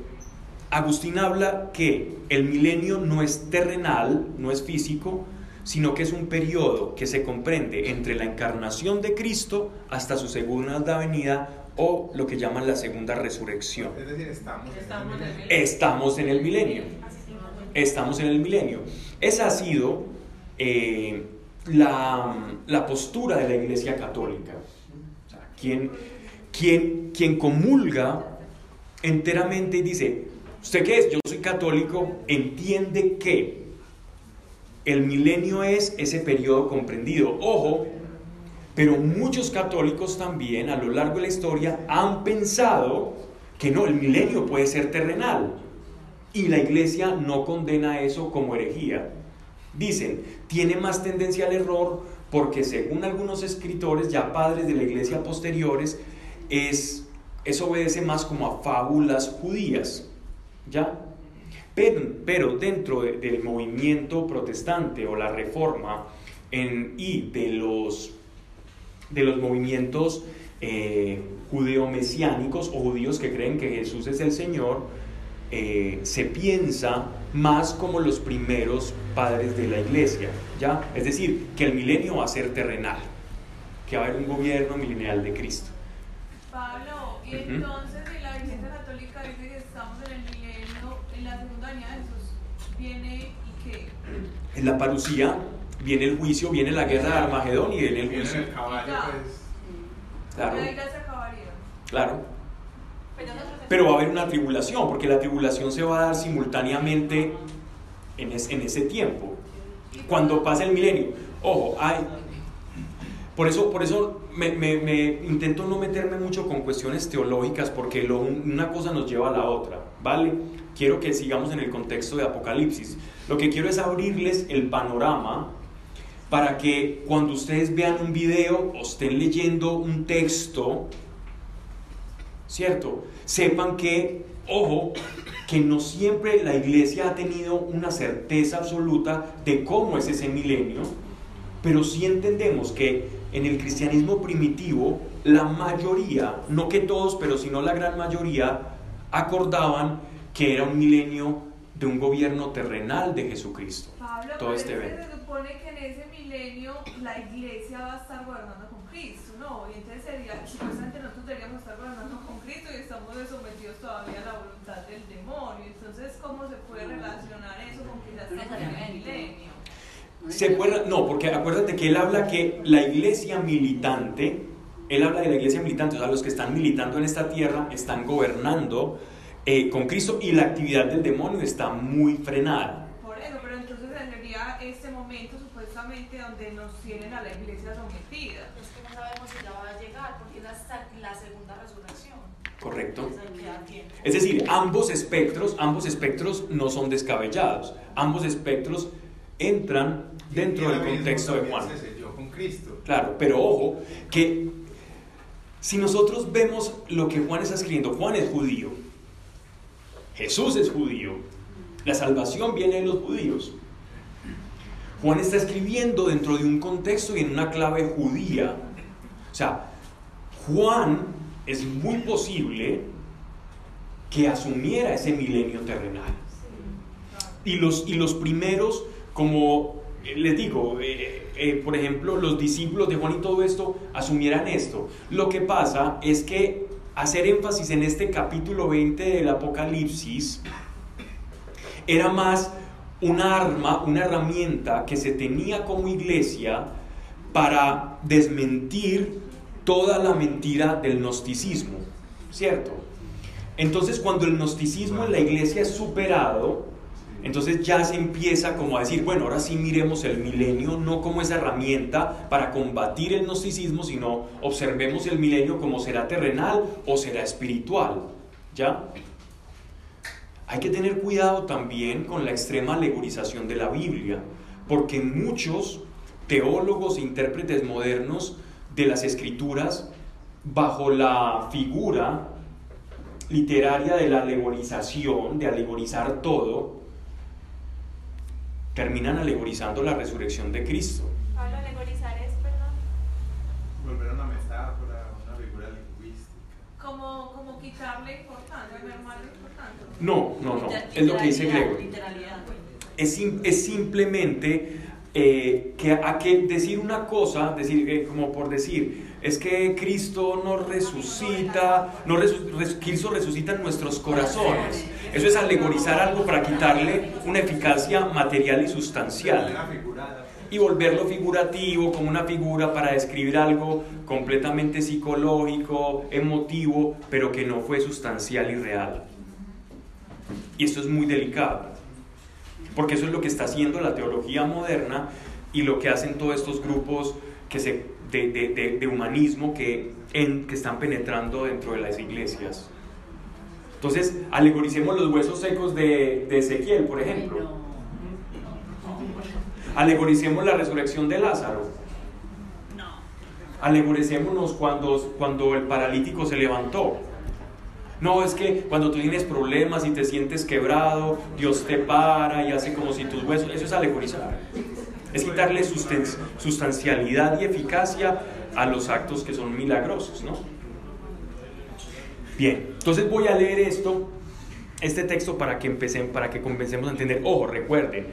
Agustín habla que el milenio no es terrenal, no es físico, sino que es un periodo que se comprende entre la encarnación de Cristo hasta su segunda venida o lo que llaman la segunda resurrección. Es decir, estamos, estamos en el milenio. Estamos en el milenio. Esa ha sido eh, la, la, postura de la Iglesia Católica. quien, quien, quien comulga enteramente y dice, ¿usted qué es? Yo soy católico, entiende que el milenio es ese periodo comprendido. Ojo, pero muchos católicos también a lo largo de la historia han pensado que no, el milenio puede ser terrenal. Y la iglesia no condena eso como herejía. Dicen, tiene más tendencia al error porque según algunos escritores, ya padres de la iglesia posteriores, es, eso obedece más como a fábulas judías. ¿Ya? Pero, pero dentro del movimiento protestante o la reforma en, y de los de los movimientos eh, judeo-mesiánicos o judíos que creen que Jesús es el Señor, eh, se piensa más como los primeros padres de la iglesia, ¿ya? Es decir, que el milenio va a ser terrenal, que va a haber un gobierno milenial de Cristo. Pablo, y entonces si la Iglesia Católica dice que estamos en el milenio, en la segunda venida de Jesús, ¿viene y qué? En la parucía viene el juicio, viene la guerra de Armagedón y viene el Viene juicio. el caballo, pues. Claro, La iglesia acabaría. claro. Pero va a haber una tribulación, porque la tribulación se va a dar simultáneamente en, es- en ese tiempo. Cuando pase el milenio. Ojo, hay. Por eso, por eso me, me- me intento no meterme mucho con cuestiones teológicas, porque lo- una cosa nos lleva a la otra, ¿vale? Quiero que sigamos en el contexto de Apocalipsis. Lo que quiero es abrirles el panorama para que cuando ustedes vean un video o estén leyendo un texto, ¿cierto? Sepan que, ojo, que no siempre la iglesia ha tenido una certeza absoluta de cómo es ese milenio, pero sí entendemos que en el cristianismo primitivo, la mayoría, no que todos, pero sino la gran mayoría, acordaban que era un milenio de un gobierno terrenal de Jesucristo. Pablo, todo este evento. Supone que en ese milenio la iglesia va a estar gobernando con Cristo, ¿no? Y entonces sería, supuestamente nosotros deberíamos estar gobernando con Cristo y estamos sometidos todavía a la voluntad del demonio. Entonces, ¿cómo se puede relacionar eso con que ya estamos en el milenio? Se puede- no, porque acuérdate que él habla que la iglesia militante, él habla de la iglesia militante, o sea, los que están militando en esta tierra están gobernando eh, con Cristo y la actividad del demonio está muy frenada. Sería este momento supuestamente donde nos tienen a la iglesia sometida. Es que no sabemos si ya va a llegar, porque es hasta la segunda resurrección. ¿Correcto? Es decir, ambos espectros, ambos espectros no son descabellados. Ambos espectros entran dentro del contexto de Juan. Se selló con Cristo. Claro, pero ojo, que si nosotros vemos lo que Juan está escribiendo, Juan es judío, Jesús es judío, la salvación viene de los judíos. Juan está escribiendo dentro de un contexto y en una clave judía. O sea, Juan es muy posible que asumiera ese milenio terrenal. Y los, y los primeros, como eh, les digo, eh, eh, por ejemplo, los discípulos de Juan y todo esto, asumieran esto. Lo que pasa es que hacer énfasis en este capítulo 20 del Apocalipsis era más una arma, una herramienta que se tenía como iglesia para desmentir toda la mentira del gnosticismo, ¿cierto? Entonces cuando el gnosticismo en la iglesia es superado, entonces ya se empieza como a decir, bueno, ahora sí miremos el milenio no como esa herramienta para combatir el gnosticismo, sino observemos el milenio como será terrenal o será espiritual, ¿ya? Hay que tener cuidado también con la extrema alegorización de la Biblia, porque muchos teólogos e intérpretes modernos de las escrituras, bajo la figura literaria de la alegorización, de alegorizar todo, terminan alegorizando la resurrección de Cristo. Pablo, alegorizar es, perdón, Volver a una metáfora, una figura lingüística. como, como quitarle importancia, importancia. No, no, no, es lo que dice Gregory. Literalidad. Es, es simplemente eh, que a que decir una cosa, decir eh, como por decir, es que Cristo no resucita, no resu- res- Cristo resucita en nuestros corazones. Eso es alegorizar algo para quitarle una eficacia material y sustancial y volverlo figurativo como una figura para describir algo completamente psicológico, emotivo, pero que no fue sustancial y real. Y esto es muy delicado, porque eso es lo que está haciendo la teología moderna y lo que hacen todos estos grupos que se, de, de- de- humanismo que, en- que están penetrando dentro de las iglesias. Entonces, alegoricemos los huesos secos de, de Ezequiel, por ejemplo. Alegoricemos la resurrección de Lázaro. Alegoricémonos cuando, cuando el paralítico se levantó. No, es que cuando tú tienes problemas y te sientes quebrado, Dios te para y hace como si tus huesos... Eso es alegorizar. Es quitarle susten- sustancialidad y eficacia a los actos que son milagrosos, ¿no? Bien, entonces voy a leer esto, este texto para que empecen, para que comencemos a entender. Ojo, recuerden,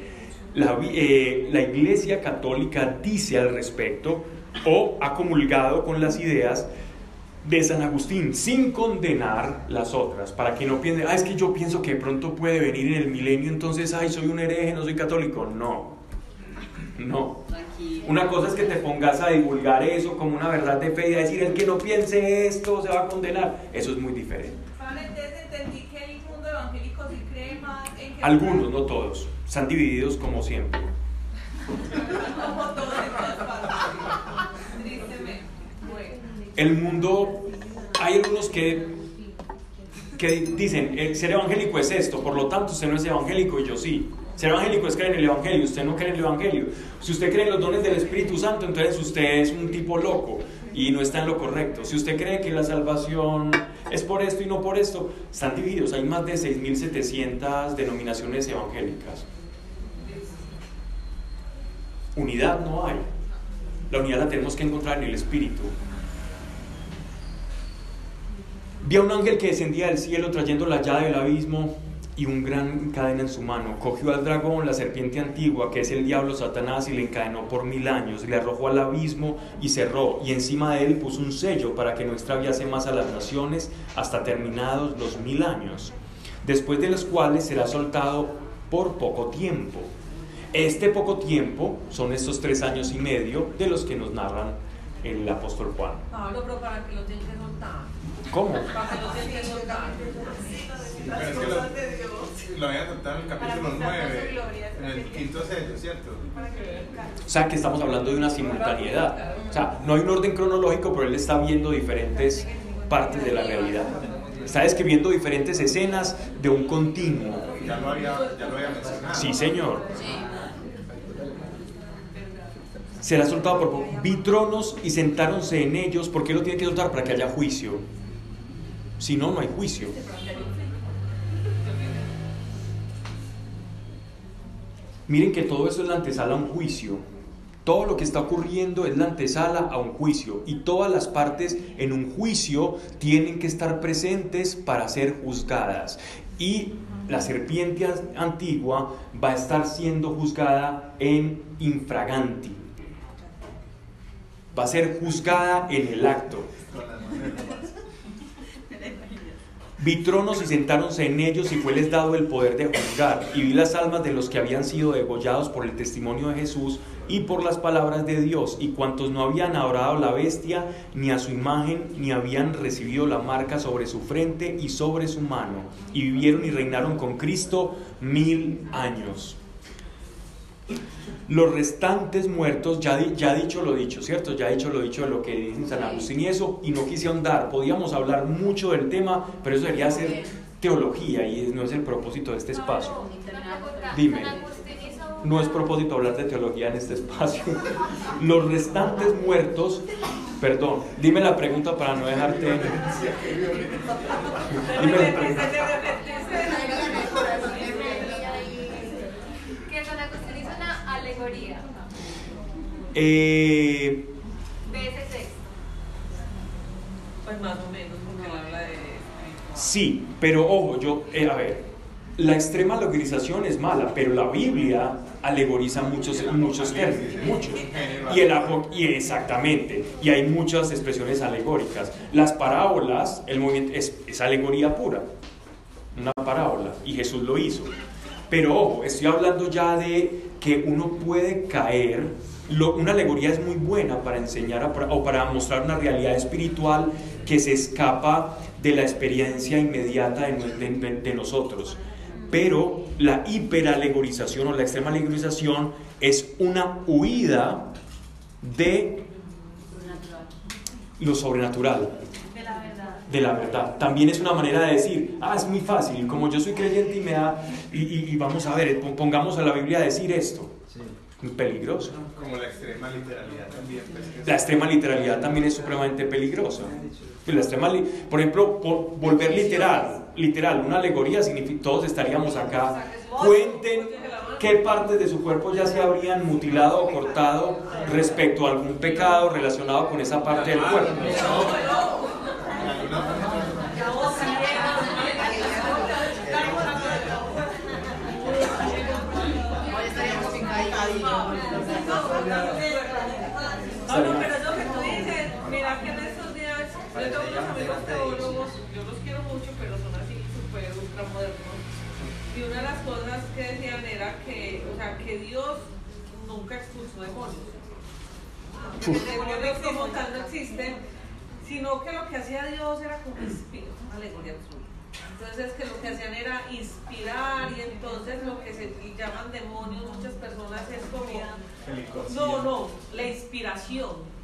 la, eh, la Iglesia Católica dice al respecto o ha comulgado con las ideas de San Agustín, sin condenar las otras, para que no piensen, ah, es que yo pienso que de pronto puede venir en el milenio, entonces, ay, soy un hereje, no soy católico. No, no. Una cosa es que te pongas a divulgar eso como una verdad de fe y a decir, el que no piense esto se va a condenar. Eso es muy diferente. Algunos, no todos, están divididos como siempre. (laughs) Como todos en todas partes. Tristemente. Bueno. El mundo, hay algunos que, que dicen, el ser evangélico es esto, por lo tanto usted no es evangélico y yo sí. Ser evangélico es creer en el Evangelio, usted no cree en el Evangelio. Si usted cree en los dones del Espíritu Santo, entonces usted es un tipo loco y no está en lo correcto. Si usted cree que la salvación es por esto y no por esto, están divididos. Hay más de 6.700 denominaciones evangélicas. Unidad no hay. La unidad la tenemos que encontrar en el Espíritu. Vi un ángel que descendía del cielo trayendo la llave del abismo y un gran cadena en su mano. Cogió al dragón, la serpiente antigua, que es el diablo Satanás, y le encadenó por mil años. Le arrojó al abismo y cerró. Y encima de él puso un sello para que no extraviase más a las naciones hasta terminados los mil años. Después de los cuales será soltado por poco tiempo. Este poco tiempo son estos tres años y medio de los que nos narran el apóstol Juan. Pablo, pero para que lo tienen que soltar. ¿Cómo? Pero es que lo, lo había tratado en el capítulo 9, en el quinto sello, ¿cierto? O sea, que estamos hablando de una simultaneidad. O sea, no hay un orden cronológico, pero él está viendo diferentes partes de la realidad. Está describiendo diferentes escenas de un continuo. Ya lo había, ya lo había mencionado. Sí, señor. Será soltado por. Vi tronos y sentáronse en ellos. ¿Por qué lo tiene que soltar? Para que haya juicio. Si no, no hay juicio. Miren que todo eso es la antesala a un juicio. Todo lo que está ocurriendo es la antesala a un juicio. Y todas las partes en un juicio tienen que estar presentes para ser juzgadas. Y la serpiente antigua va a estar siendo juzgada en infraganti. Va a ser juzgada en el acto. Vi tronos y sentáronse en ellos y fueles dado el poder de juzgar. Y vi las almas de los que habían sido degollados por el testimonio de Jesús y por las palabras de Dios, y cuantos no habían adorado la bestia, ni a su imagen, ni habían recibido la marca sobre su frente y sobre su mano, y vivieron y reinaron con Cristo mil años. Los restantes muertos, ya, di- ya dicho lo dicho, ¿cierto? Ya dicho lo dicho de lo que dice San Agustín y eso, y no quise ahondar. Podíamos hablar mucho del tema, pero eso debería ser teología y no es el propósito de este espacio. Dime. No es propósito hablar de teología en este espacio. (laughs) Los restantes muertos, perdón, dime la pregunta para no dejarte. (laughs) Dime la pregunta. Que San Agustín hizo alegoría Eh, de ese texto. Pues más o menos, porque él habla de. Sí, pero ojo, yo, eh, a ver, la extrema alegorización es mala, pero la Biblia alegoriza muchos, muchos términos, muchos. Y, el, y exactamente, y hay muchas expresiones alegóricas. Las parábolas, el movimiento es, es alegoría pura, una parábola, y Jesús lo hizo. Pero ojo, estoy hablando ya de que uno puede caer. lo- una alegoría es muy buena para enseñar a- o para mostrar una realidad espiritual que se escapa de la experiencia inmediata de- de- de nosotros. Pero la hiperalegorización o la extrema alegorización es una huida de lo sobrenatural De la verdad. También es una manera de decir, ah, es muy fácil, como yo soy creyente y me da, y, y- y vamos a ver, pon- pongamos a la Biblia a decir esto. Muy peligroso. Como la extrema literalidad también. pues, La extrema literalidad también es supremamente peligrosa. La extrema, li- por ejemplo, por volver literal, literal, una alegoría significa, todos estaríamos acá, cuenten qué partes de su cuerpo ya se habrían mutilado o cortado respecto a algún pecado relacionado con esa parte del cuerpo. En alguna- Hoy estaríamos sin No, no, pero eso que tú dices, mira que en estos días yo tengo unos amigos teólogos, yo los quiero mucho, pero son así súper ultramodernos. Y una de las cosas que decían era que, o sea, que Dios nunca expulsó demonios. Que los demonios como tal no existen, sino que lo que hacía Dios era como inspirar, alegoría absurda. Entonces que lo que hacían era inspirar y entonces lo que se llaman demonios muchas personas es como no, no, la inspiración.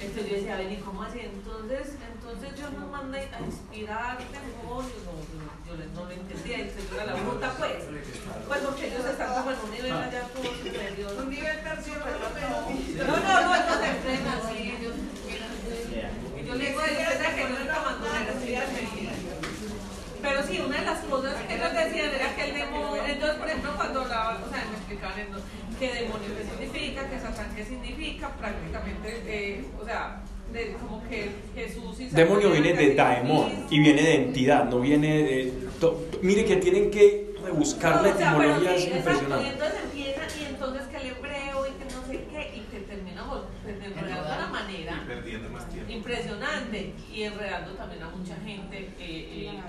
Entonces yo decía, ven, ¿y cómo así? Entonces, entonces yo no manda a inspirar demonios, no, no, yo no lo entendía, entonces yo era la bruta pues. Pues porque ellos están como en un nivel allá como superior. Un nivel tercio, pero No, no, no, ellos entrenan, sí, ellos. Yo le digo, que no pero sí, una de las cosas que nos decían era que el demonio, entonces por ejemplo cuando hablaban, o sea, me explicaban qué demonio qué significa, qué satán qué significa, prácticamente, eh, o sea, de, como que Jesús y Demonio viene de daemon y viene de entidad, no viene de... To, mire que tienen que rebuscar no, la etimología, es impresionante. Y entonces empieza, y entonces que el hebreo y que no sé qué, y que terminamos enredando de una manera impresionante y enredando también a mucha gente. Eh, eh,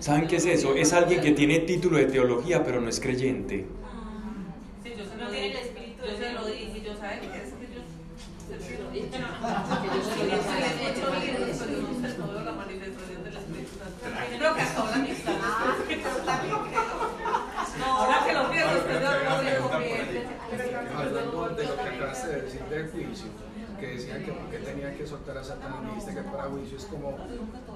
¿Saben qué es eso? Es alguien que tiene título de teología, pero no es creyente. Sí, yo se lo dije, yo se lo dije, yo sabía que es que yo se lo dije. Yo la manifestación del Espíritu Santo. Creo que hasta ahora que lo pierdo, usted no lo Hablando de lo que acabaste de decir del juicio que decían que porque tenía que soltar a Satanás, dijiste que para juicio es como,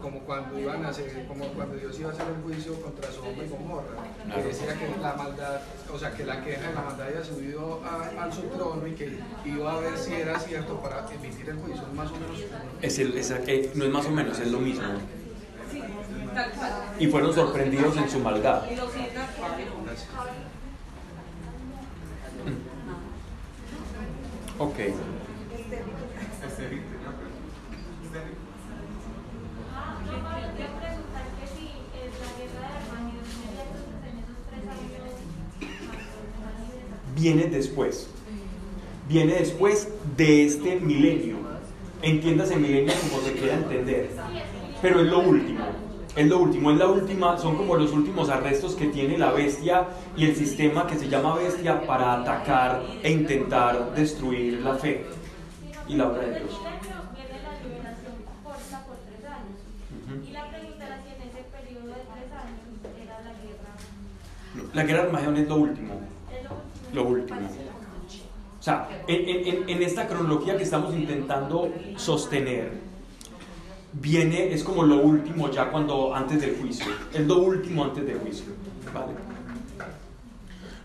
como cuando iban a hacer, como cuando Dios iba a hacer el juicio contra Sodoma y Gomorra, que decía que la maldad, o sea que la queja de la maldad había subido a, a su trono y que iba a ver si era cierto para emitir el juicio, más o menos. Es el, es, eh, no es más o menos, es lo mismo. Y fueron sorprendidos en su maldad. Ok. Viene después. Viene después de este milenio. Entiéndase milenio como se quiera entender. Pero es lo último. Es lo último, es la última, son como los últimos arrestos que tiene la bestia y el sistema que se llama bestia para atacar e intentar destruir la fe y la obra de Dios. La guerra de Armagedón es lo último. Lo último. O sea, en, en, en, esta cronología que estamos intentando sostener, viene, es como lo último ya cuando, antes del juicio. Es lo último antes del juicio. ¿Vale?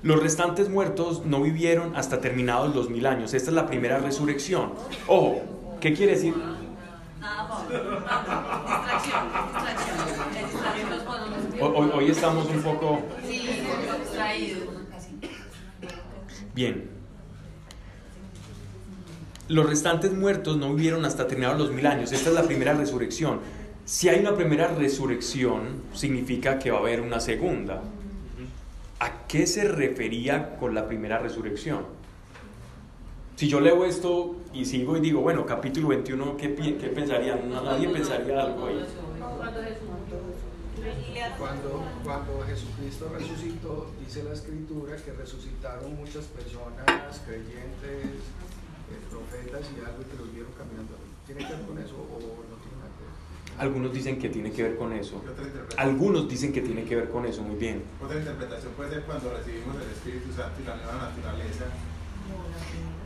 Los restantes muertos no vivieron hasta terminados los mil años. Esta es la primera resurrección. Ojo, ¿qué quiere decir? Hoy, hoy estamos un poco... Bien. Los restantes muertos no vivieron hasta terminados los mil años. Esta es la primera resurrección. Si hay una primera resurrección, significa que va a haber una segunda. ¿A qué se refería con la primera resurrección? Si yo leo esto y sigo y digo, bueno, capítulo 21, ¿qué, qué pensarían? Nadie pensaría algo ahí. Cuando, cuando Jesucristo resucitó, dice la escritura que resucitaron muchas personas, creyentes, profetas y algo que los vieron caminando. ¿Tiene que ver con eso o no tiene nada que ver? Algunos dicen que tiene que ver con eso. Algunos dicen que tiene que ver con eso, muy bien. Otra interpretación puede ser cuando recibimos el Espíritu Santo y la nueva naturaleza.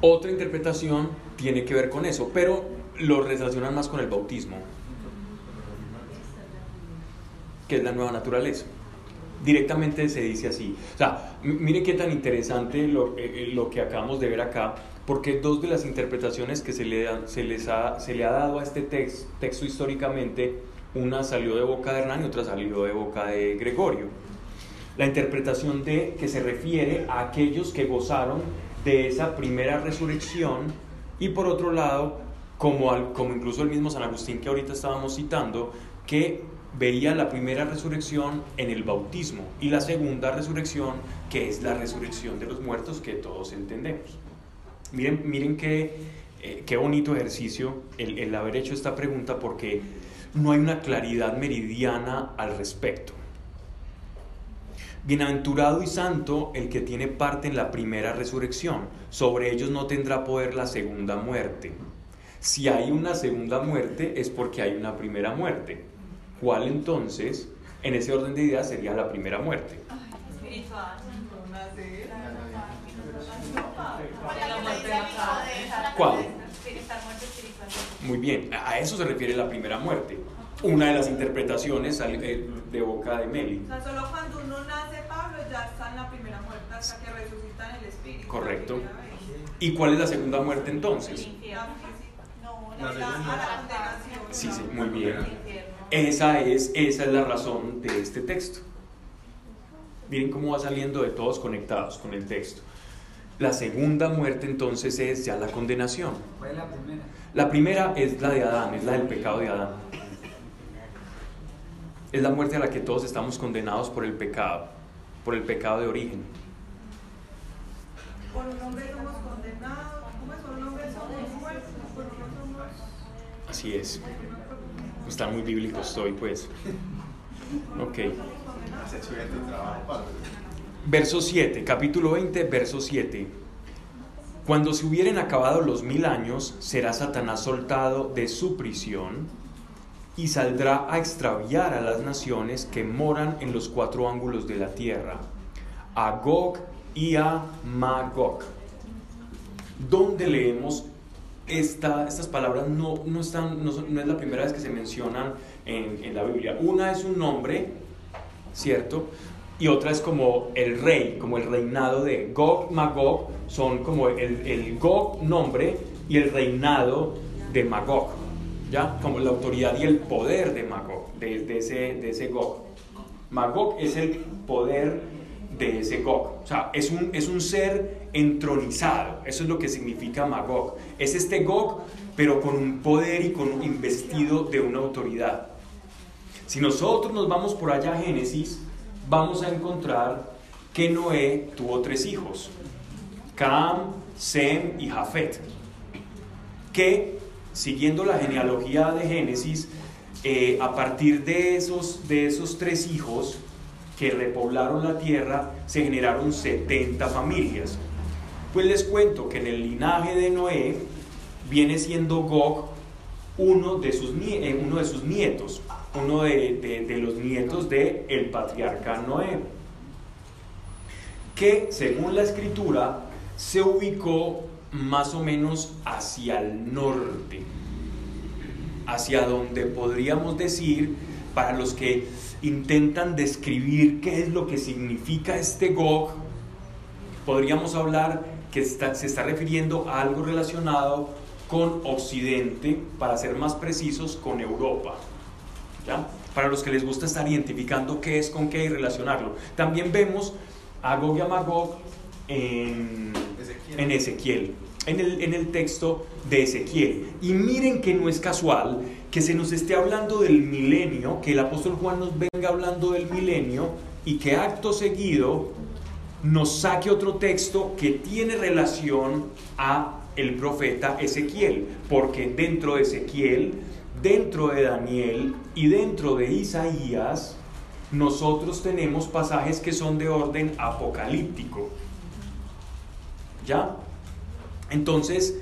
Otra interpretación tiene que ver con eso, pero lo relacionan más con el bautismo, que es la nueva naturaleza. Directamente se dice así. O sea, mire qué tan interesante lo, eh, lo que acabamos de ver acá, porque dos de las interpretaciones que se le, se les ha, se le ha dado a este text, texto históricamente, una salió de boca de Hernán y otra salió de boca de Gregorio. La interpretación de que se refiere a aquellos que gozaron de esa primera resurrección y por otro lado, como, como incluso el mismo San Agustín que ahorita estábamos citando, que veía la primera resurrección en el bautismo y la segunda resurrección que es la resurrección de los muertos que todos entendemos. Miren, miren que eh, qué bonito ejercicio el, el haber hecho esta pregunta porque no hay una claridad meridiana al respecto. Bienaventurado y santo el que tiene parte en la primera resurrección. Sobre ellos no tendrá poder la segunda muerte. Si hay una segunda muerte es porque hay una primera muerte. ¿Cuál entonces, en ese orden de ideas, sería la primera muerte? ¿Cuál? Muy bien, a eso se refiere la primera muerte. Una de las interpretaciones eh, de boca de Meli. O sea, solo cuando uno nace, Pablo, ya está en la primera muerte hasta que resucita en el espíritu. Correcto. ¿Y cuál es la segunda muerte entonces? La, Sí, sí, muy bien. Esa es, esa es la razón de este texto. Miren cómo va saliendo de todos conectados con el texto. La segunda muerte entonces es ya la condenación. ¿Cuál es la primera? La primera es la de Adán, es la del pecado de Adán. Es la muerte a la que todos estamos condenados por el pecado, por el pecado de origen. Por un hombre somos condenados, ¿cómo es? Por un hombre somos muertos, por un hombre somos... Así es. Está muy bíblico estoy, pues. Ok. Verso 7, capítulo 20, verso 7. Cuando se hubieren acabado los mil años, será Satanás soltado de su prisión y saldrá a extraviar a las naciones que moran en los cuatro ángulos de la tierra, a Gog y a Magog. ¿Dónde leemos esta, estas palabras? No, no, están, no, es la primera vez que se mencionan en, en la Biblia. Una es un nombre, ¿cierto? Y otra es como el rey, como el reinado de Gog, Magog, son como el, el Gog nombre y el reinado de Magog, ¿ya? Como la autoridad y el poder de Magog, de, ese, de ese Gog. Magog es el poder de ese Gog, o sea, es un, es un ser entronizado, eso es lo que significa Magog. Es este Gog, pero con un poder y con un investido de una autoridad. Si nosotros nos vamos por allá a Génesis, vamos a encontrar que Noé tuvo tres hijos, Cam, Sem y Jafet, que siguiendo la genealogía de Génesis, eh, a partir de esos, de esos tres hijos que repoblaron la tierra, se generaron 70 familias. Pues les cuento que en el linaje de Noé viene siendo Gog uno de sus, eh, uno de sus nietos uno de, los nietos del el patriarca Noé, que según la escritura se ubicó más o menos hacia el norte, hacia donde podríamos decir, para los que intentan describir qué es lo que significa este Gog, podríamos hablar que se está refiriendo a algo relacionado con Occidente, para ser más precisos, con Europa. Para los que les gusta estar identificando qué es con qué y relacionarlo. También vemos a Gog y a Magog en Ezequiel, en, Ezequiel en, el, en el texto de Ezequiel. Y miren que no es casual que se nos esté hablando del milenio, que el apóstol Juan nos venga hablando del milenio y que acto seguido nos saque otro texto que tiene relación a el profeta Ezequiel, porque dentro de Ezequiel dentro de Daniel y dentro de Isaías, nosotros tenemos pasajes que son de orden apocalíptico. ¿Ya? Entonces,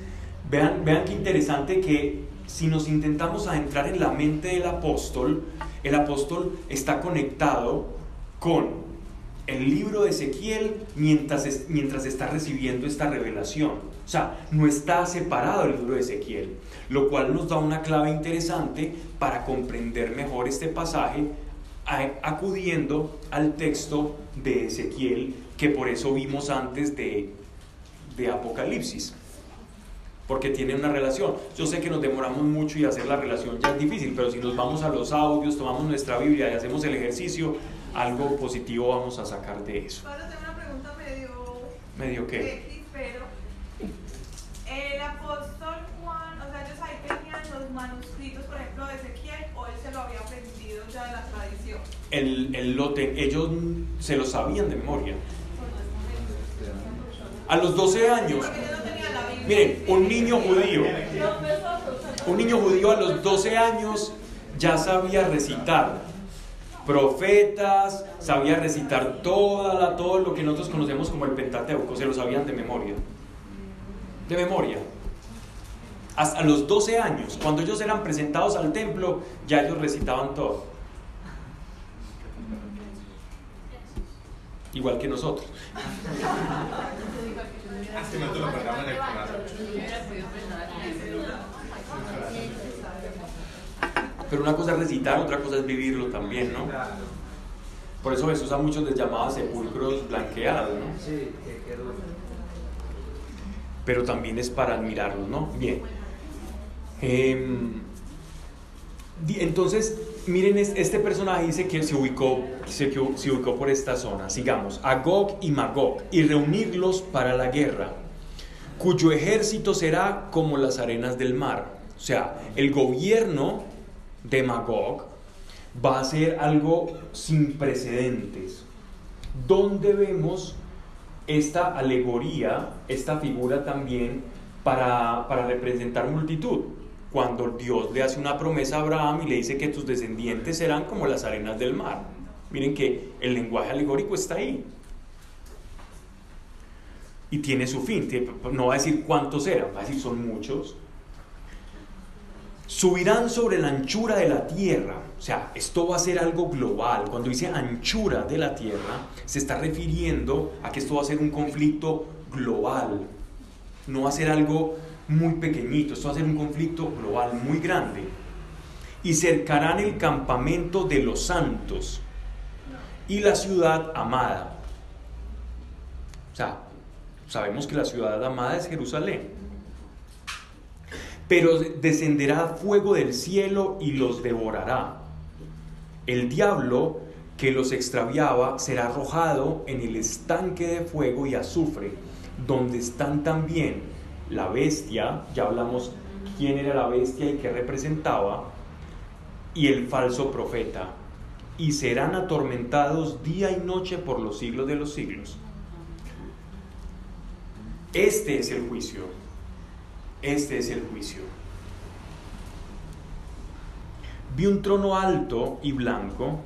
vean, vean qué interesante que si nos intentamos adentrar en la mente del apóstol, el apóstol está conectado con el libro de Ezequiel mientras, mientras está recibiendo esta revelación. O sea, no está separado el libro de Ezequiel, lo cual nos da una clave interesante para comprender mejor este pasaje acudiendo al texto de Ezequiel que por eso vimos antes de, de Apocalipsis porque tiene una relación. Yo sé que nos demoramos mucho y hacer la relación ya es difícil, pero si nos vamos a los audios, tomamos nuestra Biblia y hacemos el ejercicio, algo positivo vamos a sacar de eso. Ahora tengo una pregunta medio... ¿Medio qué? pero el apóstol Juan, o sea, ellos ahí tenían los manuscritos, por ejemplo, de Ezequiel, o él se lo había aprendido ya de la tradición. El, el lote, ellos se lo sabían de memoria. A los 12 años. Miren, un niño judío, un niño judío a los 12 años ya sabía recitar profetas, sabía recitar toda la, todo lo que nosotros conocemos como el Pentateuco, se lo sabían de memoria. De memoria. Hasta los 12 años, cuando ellos eran presentados al templo, ya ellos recitaban todo. Igual que nosotros. Pero una cosa es recitar, otra cosa es vivirlo también, ¿no? Por eso Jesús a muchos les llamaba sepulcros blanqueados, ¿no? Pero también es para admirarlos, ¿no? Bien. Em, entonces, miren, este personaje dice que se ubicó, se, se ubicó por esta zona. Sigamos, Agog y Magog, y reunirlos para la guerra, cuyo ejército será como las arenas del mar. O sea, el gobierno de Magog va a ser algo sin precedentes, donde vemos esta alegoría, esta figura también para, para representar multitud cuando Dios le hace una promesa a Abraham y le dice que tus descendientes serán como las arenas del mar. Miren que el lenguaje alegórico está ahí. Y tiene su fin. No va a decir cuántos eran, va a decir son muchos. Subirán sobre la anchura de la tierra. O sea, esto va a ser algo global. Cuando dice anchura de la tierra, se está refiriendo a que esto va a ser un conflicto global. No va a ser algo muy pequeñito, esto va a ser un conflicto global muy grande. Y cercarán el campamento de los santos y la ciudad amada. O sea, sabemos que la ciudad amada es Jerusalén. Pero descenderá fuego del cielo y los devorará. El diablo que los extraviaba será arrojado en el estanque de fuego y azufre, donde están también la bestia, ya hablamos quién era la bestia y qué representaba, y el falso profeta, y serán atormentados día y noche por los siglos de los siglos. Este es el juicio, este es el juicio. Vi un trono alto y blanco,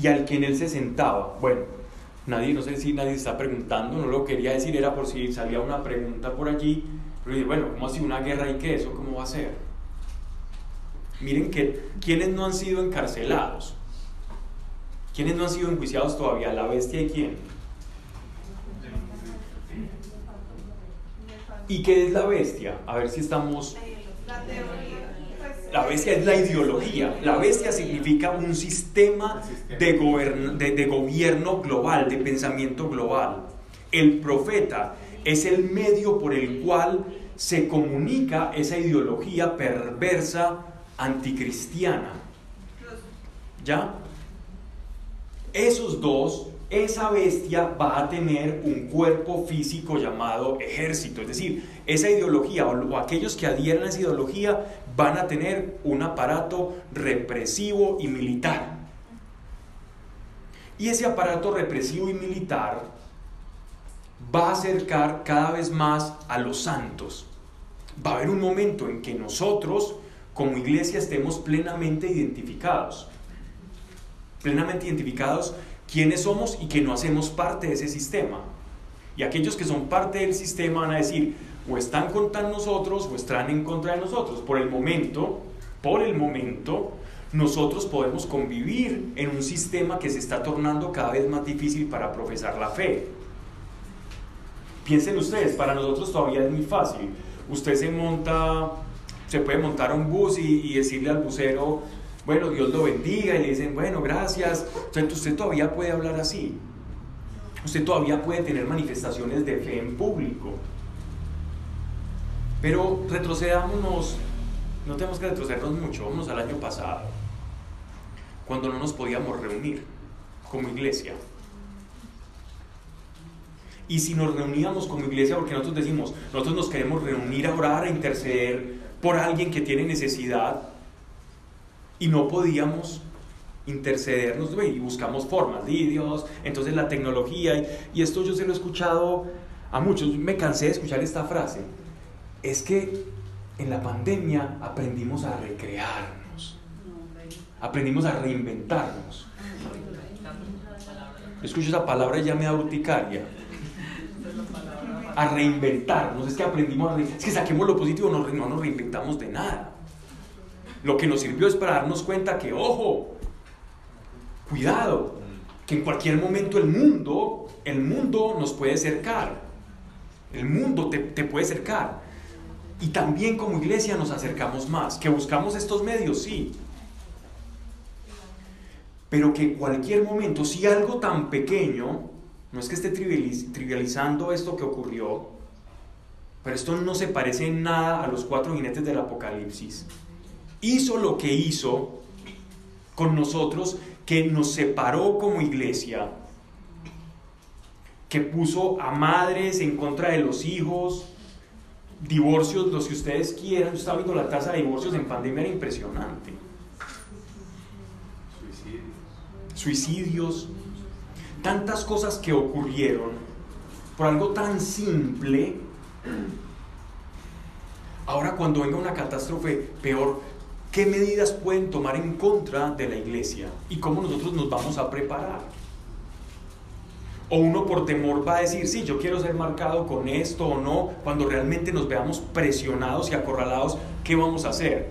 y al que en él se sentaba, bueno, Nadie, no sé si nadie está preguntando, no lo quería decir, era por si salía una pregunta por allí. Pero bueno, ¿cómo así una guerra y qué? ¿Eso cómo va a ser? Miren que, ¿quiénes no han sido encarcelados? ¿Quiénes no han sido enjuiciados todavía? ¿La bestia y quién? ¿Y qué es la bestia? A ver si estamos... La la bestia es la ideología. La bestia significa un sistema de, de, gobierno global, de pensamiento global. El profeta es el medio por el cual se comunica esa ideología perversa anticristiana. ¿Ya? Esos dos esa bestia va a tener un cuerpo físico llamado ejército. Es decir, esa ideología o, aquellos que adhieren a esa ideología van a tener un aparato represivo y militar. Y ese aparato represivo y militar va a acercar cada vez más a los santos. Va a haber un momento en que nosotros como iglesia estemos plenamente identificados. Plenamente identificados quiénes somos y que no hacemos parte de ese sistema. Y aquellos que son parte del sistema van a decir, o están contra nosotros o están en contra de nosotros. Por el momento, por el momento, nosotros podemos convivir en un sistema que se está tornando cada vez más difícil para profesar la fe. Piensen ustedes, para nosotros todavía es muy fácil. Usted se monta, se puede montar un bus y, decirle al bucero, bueno, Dios lo bendiga, y le dicen, bueno, gracias. Entonces usted todavía puede hablar así. Usted todavía puede tener manifestaciones de fe en público. Pero retrocedámonos, no tenemos que retrocedernos mucho, vamos al año pasado, cuando no nos podíamos reunir como iglesia. Y si nos reuníamos como iglesia, porque nosotros decimos, nosotros nos queremos reunir a orar, a interceder por alguien que tiene necesidad, y no podíamos, intercedernos y buscamos formas, Dios, entonces la tecnología, y esto yo se lo he escuchado a muchos, me cansé de escuchar esta frase, es que en la pandemia aprendimos a recrearnos, aprendimos a reinventarnos. escucho esa palabra y ya me da urticaria. A reinventarnos, es que aprendimos a es que saquemos lo positivo, no, no nos reinventamos de nada. Lo que nos sirvió es para darnos cuenta que, ojo, cuidado, que en cualquier momento el mundo, el mundo nos puede cercar. El mundo te, te puede cercar. Y también como iglesia nos acercamos más. Que buscamos estos medios, sí. Pero que cualquier momento, si algo tan pequeño, no es que esté trivializando esto que ocurrió, pero esto no se parece en nada a los cuatro jinetes del Apocalipsis. Hizo lo que hizo con nosotros, que nos separó como iglesia, que puso a madres en contra de los hijos, divorcios, los que ustedes quieran. Yo estaba viendo la tasa de divorcios en pandemia, era impresionante. Suicidios. Suicidios. Tantas cosas que ocurrieron por algo tan simple. Ahora cuando venga una catástrofe peor, ¿qué medidas pueden tomar en contra de la iglesia? ¿Y cómo nosotros nos vamos a preparar? O uno por temor va a decir, sí, yo quiero ser marcado con esto o no, cuando realmente nos veamos presionados y acorralados, ¿qué vamos a hacer?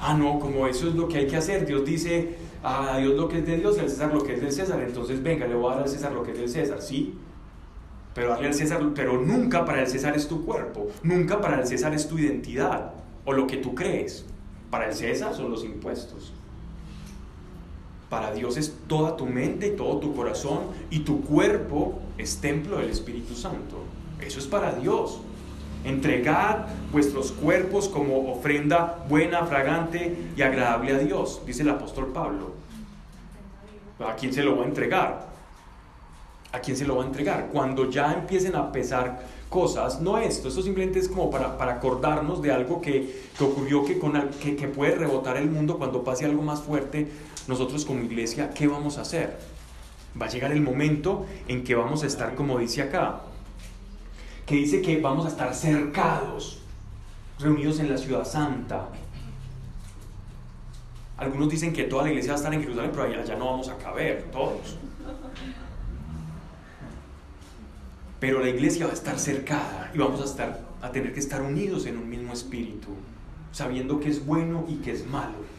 Ah, no, como eso es lo que hay que hacer. Dios dice, a Dios lo que es de Dios al César lo que es del César. Entonces, venga, le voy a dar al César lo que es del César, sí. Pero darle al César, pero nunca para el César es tu cuerpo, nunca para el César es tu identidad o lo que tú crees. Para el César son los impuestos. Para Dios es toda tu mente y todo tu corazón y tu cuerpo es templo del Espíritu Santo. Eso es para Dios. Entregad vuestros cuerpos como ofrenda buena, fragante y agradable a Dios, dice el apóstol Pablo. ¿A quién se lo va a entregar? ¿A quién se lo va a entregar? Cuando ya empiecen a pesar cosas, no esto, esto simplemente es como para, para acordarnos de algo que, ocurrió que, que, que puede rebotar el mundo cuando pase algo más fuerte nosotros como iglesia, ¿qué vamos a hacer? Va a llegar el momento en que vamos a estar, como dice acá, que dice que vamos a estar cercados, reunidos en la ciudad santa. Algunos dicen que toda la iglesia va a estar en Jerusalén, pero allá, allá no vamos a caber, todos. Pero la iglesia va a estar cercada y vamos a, estar, a tener que estar unidos en un mismo espíritu, sabiendo que es bueno y que es malo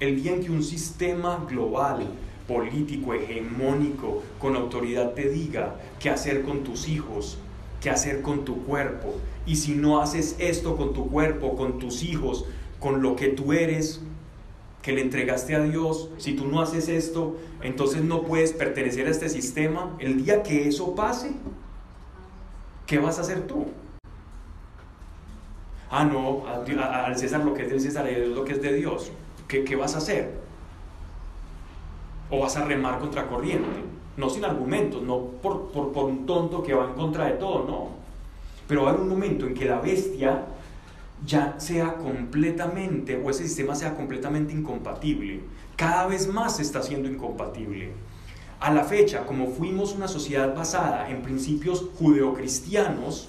el día en que un sistema global, político, hegemónico, con autoridad te diga qué hacer con tus hijos, qué hacer con tu cuerpo, y si no haces esto con tu cuerpo, con tus hijos, con lo que tú eres, que le entregaste a Dios, si tú no haces esto, entonces no puedes pertenecer a este sistema. El día que eso pase, ¿qué vas a hacer tú? Ah, no, al César lo que es del César a Dios lo que es de Dios. ¿Qué, vas a hacer? ¿O vas a remar contra corriente? No sin argumentos, no por, por, un tonto que va en contra de todo, no. Pero va a haber un momento en que la bestia ya sea completamente, o ese sistema sea completamente incompatible. Cada vez más se está haciendo incompatible. A la fecha, como fuimos una sociedad basada en principios judeocristianos,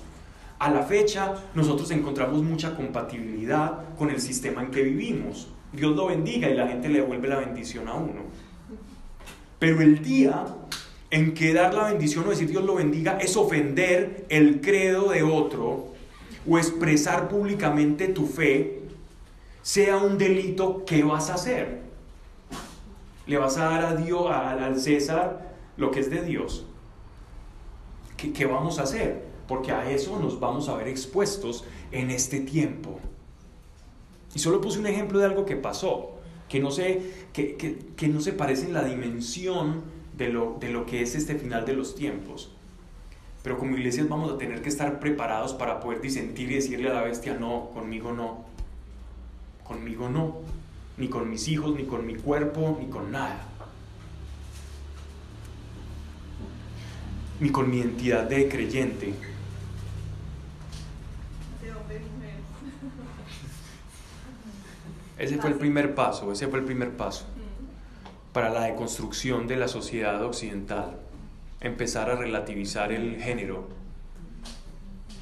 a la fecha nosotros encontramos mucha compatibilidad con el sistema en que vivimos. Dios lo bendiga y la gente le devuelve la bendición a uno. Pero el día en que dar la bendición o decir Dios lo bendiga es ofender el credo de otro o expresar públicamente tu fe, sea un delito, ¿qué vas a hacer? ¿Le vas a dar a Dios, al César, lo que es de Dios? ¿Qué, ¿Qué vamos a hacer? Porque a eso nos vamos a ver expuestos en este tiempo. Y solo puse un ejemplo de algo que pasó, que no se, que, que, no se parece en la dimensión de lo, de lo que es este final de los tiempos. Pero como iglesias vamos a tener que estar preparados para poder disentir y decirle a la bestia, no, conmigo no, conmigo no, ni con mis hijos, ni con mi cuerpo, ni con nada. Ni con mi identidad de creyente. Ese fue el primer paso, ese fue el primer paso para la deconstrucción de la sociedad occidental. Empezar a relativizar el género,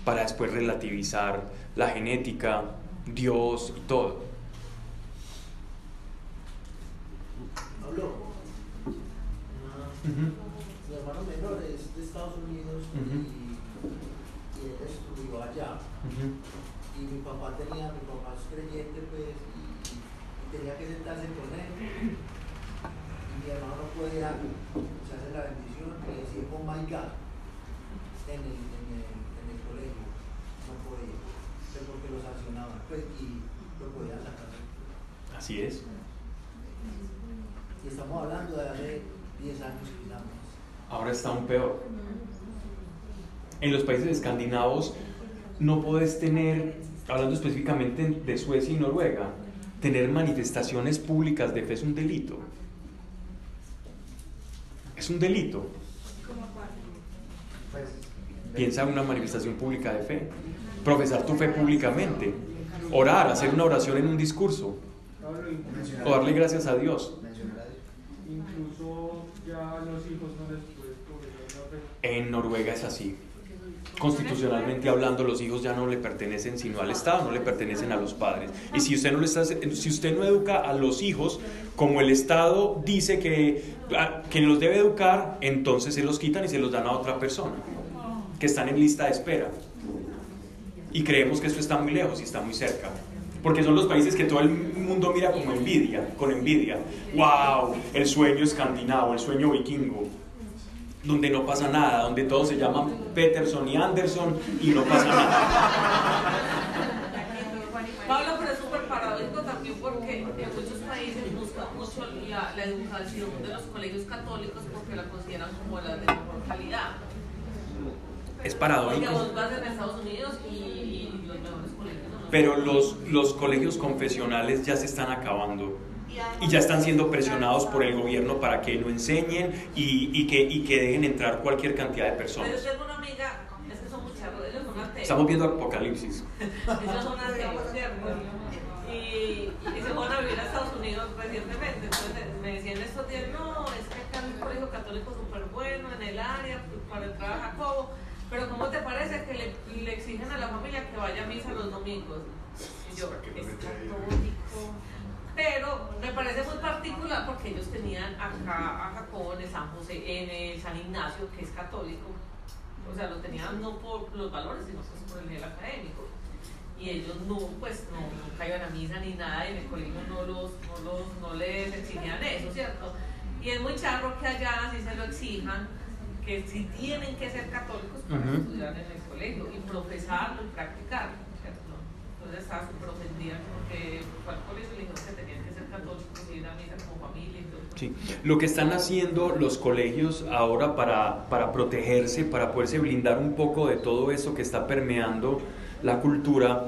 para después relativizar la genética, Dios y todo. Pablo, mi hermano menor es de Estados Unidos y, él estudió allá. Y mi papá tenía, mi papá es creyente pues, tenía que sentarse con él. Y mi hermano no podía, se hace la bendición y decir, oh my God, en el, en el, en el colegio. No podía, porque lo sancionaban pues, y lo podían sacar. Así es. Y estamos hablando de hace 10 años quizás Ahora está aún peor. En los países escandinavos no puedes tener, hablando específicamente de Suecia y Noruega, tener manifestaciones públicas de fe es un delito. Es un delito. Piensa en una manifestación pública de fe. Profesar tu fe públicamente. Orar, hacer una oración en un discurso. O darle gracias a Dios. Incluso ya los hijos no les En Noruega es así. Constitucionalmente hablando, los hijos ya no le pertenecen sino al Estado, no le pertenecen a los padres. Y si usted no, le está, si usted no educa a los hijos como el Estado dice que, que los debe educar, entonces se los quitan y se los dan a otra persona, que están en lista de espera. Y creemos que esto está muy lejos y está muy cerca porque son los países que todo el mundo mira como envidia, con envidia. ¡Wow! El sueño escandinavo, el sueño vikingo, donde no pasa nada, donde todos se llaman Peterson y Anderson y no pasa nada. Pablo, pero es súper paradójico también porque en muchos países buscan mucho la, educación de los colegios católicos porque la consideran como la de mejor calidad. Es paradójico. Porque vos vas en Estados Unidos y los mejores pero los, los colegios confesionales ya se están acabando y ya están siendo presionados por el gobierno para que lo enseñen y, y, que, y que dejen entrar cualquier cantidad de personas. Pero tengo una amiga, es que son muy charros, ellos son ateos. Estamos viendo Apocalipsis. (laughs) ellos son ateos, ¿cierto? Y, y, se fueron a vivir a Estados Unidos recientemente. Entonces me decían estos días, no, es que acá hay un colegio católico súper bueno en el área para entrar a Jacobo pero ¿cómo te parece que le, le, exigen a la familia que vaya a misa los domingos? Y yo, es católico. Pero me parece muy particular porque ellos tenían acá a Jacobo en San José, en el San Ignacio, que es católico. O sea, lo tenían no por los valores, sino pues por el nivel académico. Y ellos no, pues no, nunca iban a misa ni nada, y en el colegio no, los, no, los, no les exigían eso, ¿cierto? Y es muy charro que allá sí se lo exijan que si tienen que ser católicos para estudiar en el colegio y profesarlo y practicarlo. Entonces estaba súper ofendida porque fue al colegio y dijo que tenían que ser católicos y ir a misa como familia. Sí. Lo que están haciendo los colegios ahora para, para protegerse, para poderse blindar un poco de todo eso que está permeando la cultura,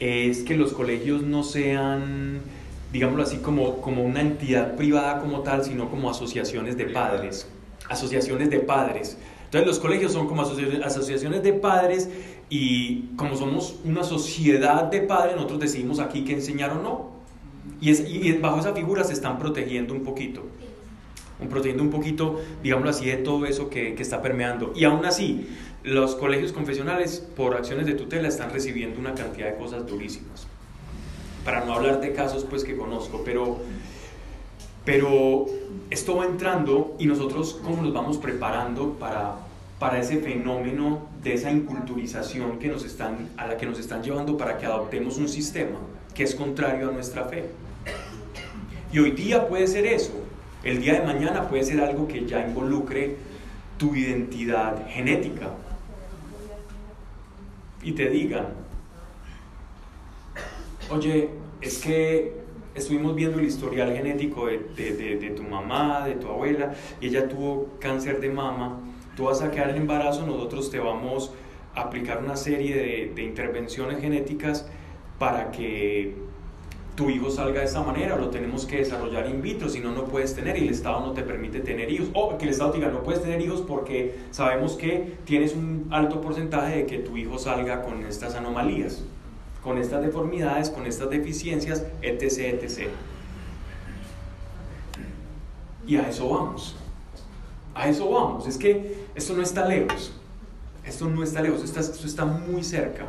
es que los colegios no sean, digámoslo así, como, como una entidad privada como tal, sino como asociaciones de padres asociaciones de padres. Entonces los colegios son como asociaciones de padres y como somos una sociedad de padres, nosotros decidimos aquí qué enseñar o no. Y, es, y bajo esa figura se están protegiendo un poquito. Protegiendo un poquito, digámoslo así, de todo eso que, que está permeando. Y aún así, los colegios confesionales, por acciones de tutela, están recibiendo una cantidad de cosas durísimas. Para no hablar de casos pues que conozco, pero pero esto va entrando y nosotros cómo nos vamos preparando para, para ese fenómeno de esa inculturización que nos están, a la que nos están llevando para que adoptemos un sistema que es contrario a nuestra fe. Y hoy día puede ser eso, el día de mañana puede ser algo que ya involucre tu identidad genética y te digan, oye, es que estuvimos viendo el historial genético de, de, de, tu mamá, de tu abuela, y ella tuvo cáncer de mama, tú vas a quedar en embarazo, nosotros te vamos a aplicar una serie de, intervenciones genéticas para que tu hijo salga de esa manera, lo tenemos que desarrollar in vitro, si no, no puedes tener y el Estado no te permite tener hijos. O que el Estado diga, no puedes tener hijos porque sabemos que tienes un alto porcentaje de que tu hijo salga con estas anomalías con estas deformidades, con estas deficiencias, etc., etc. Y a eso vamos. A eso vamos. Es que esto no está lejos. Esto no está lejos, esto está, esto está muy cerca.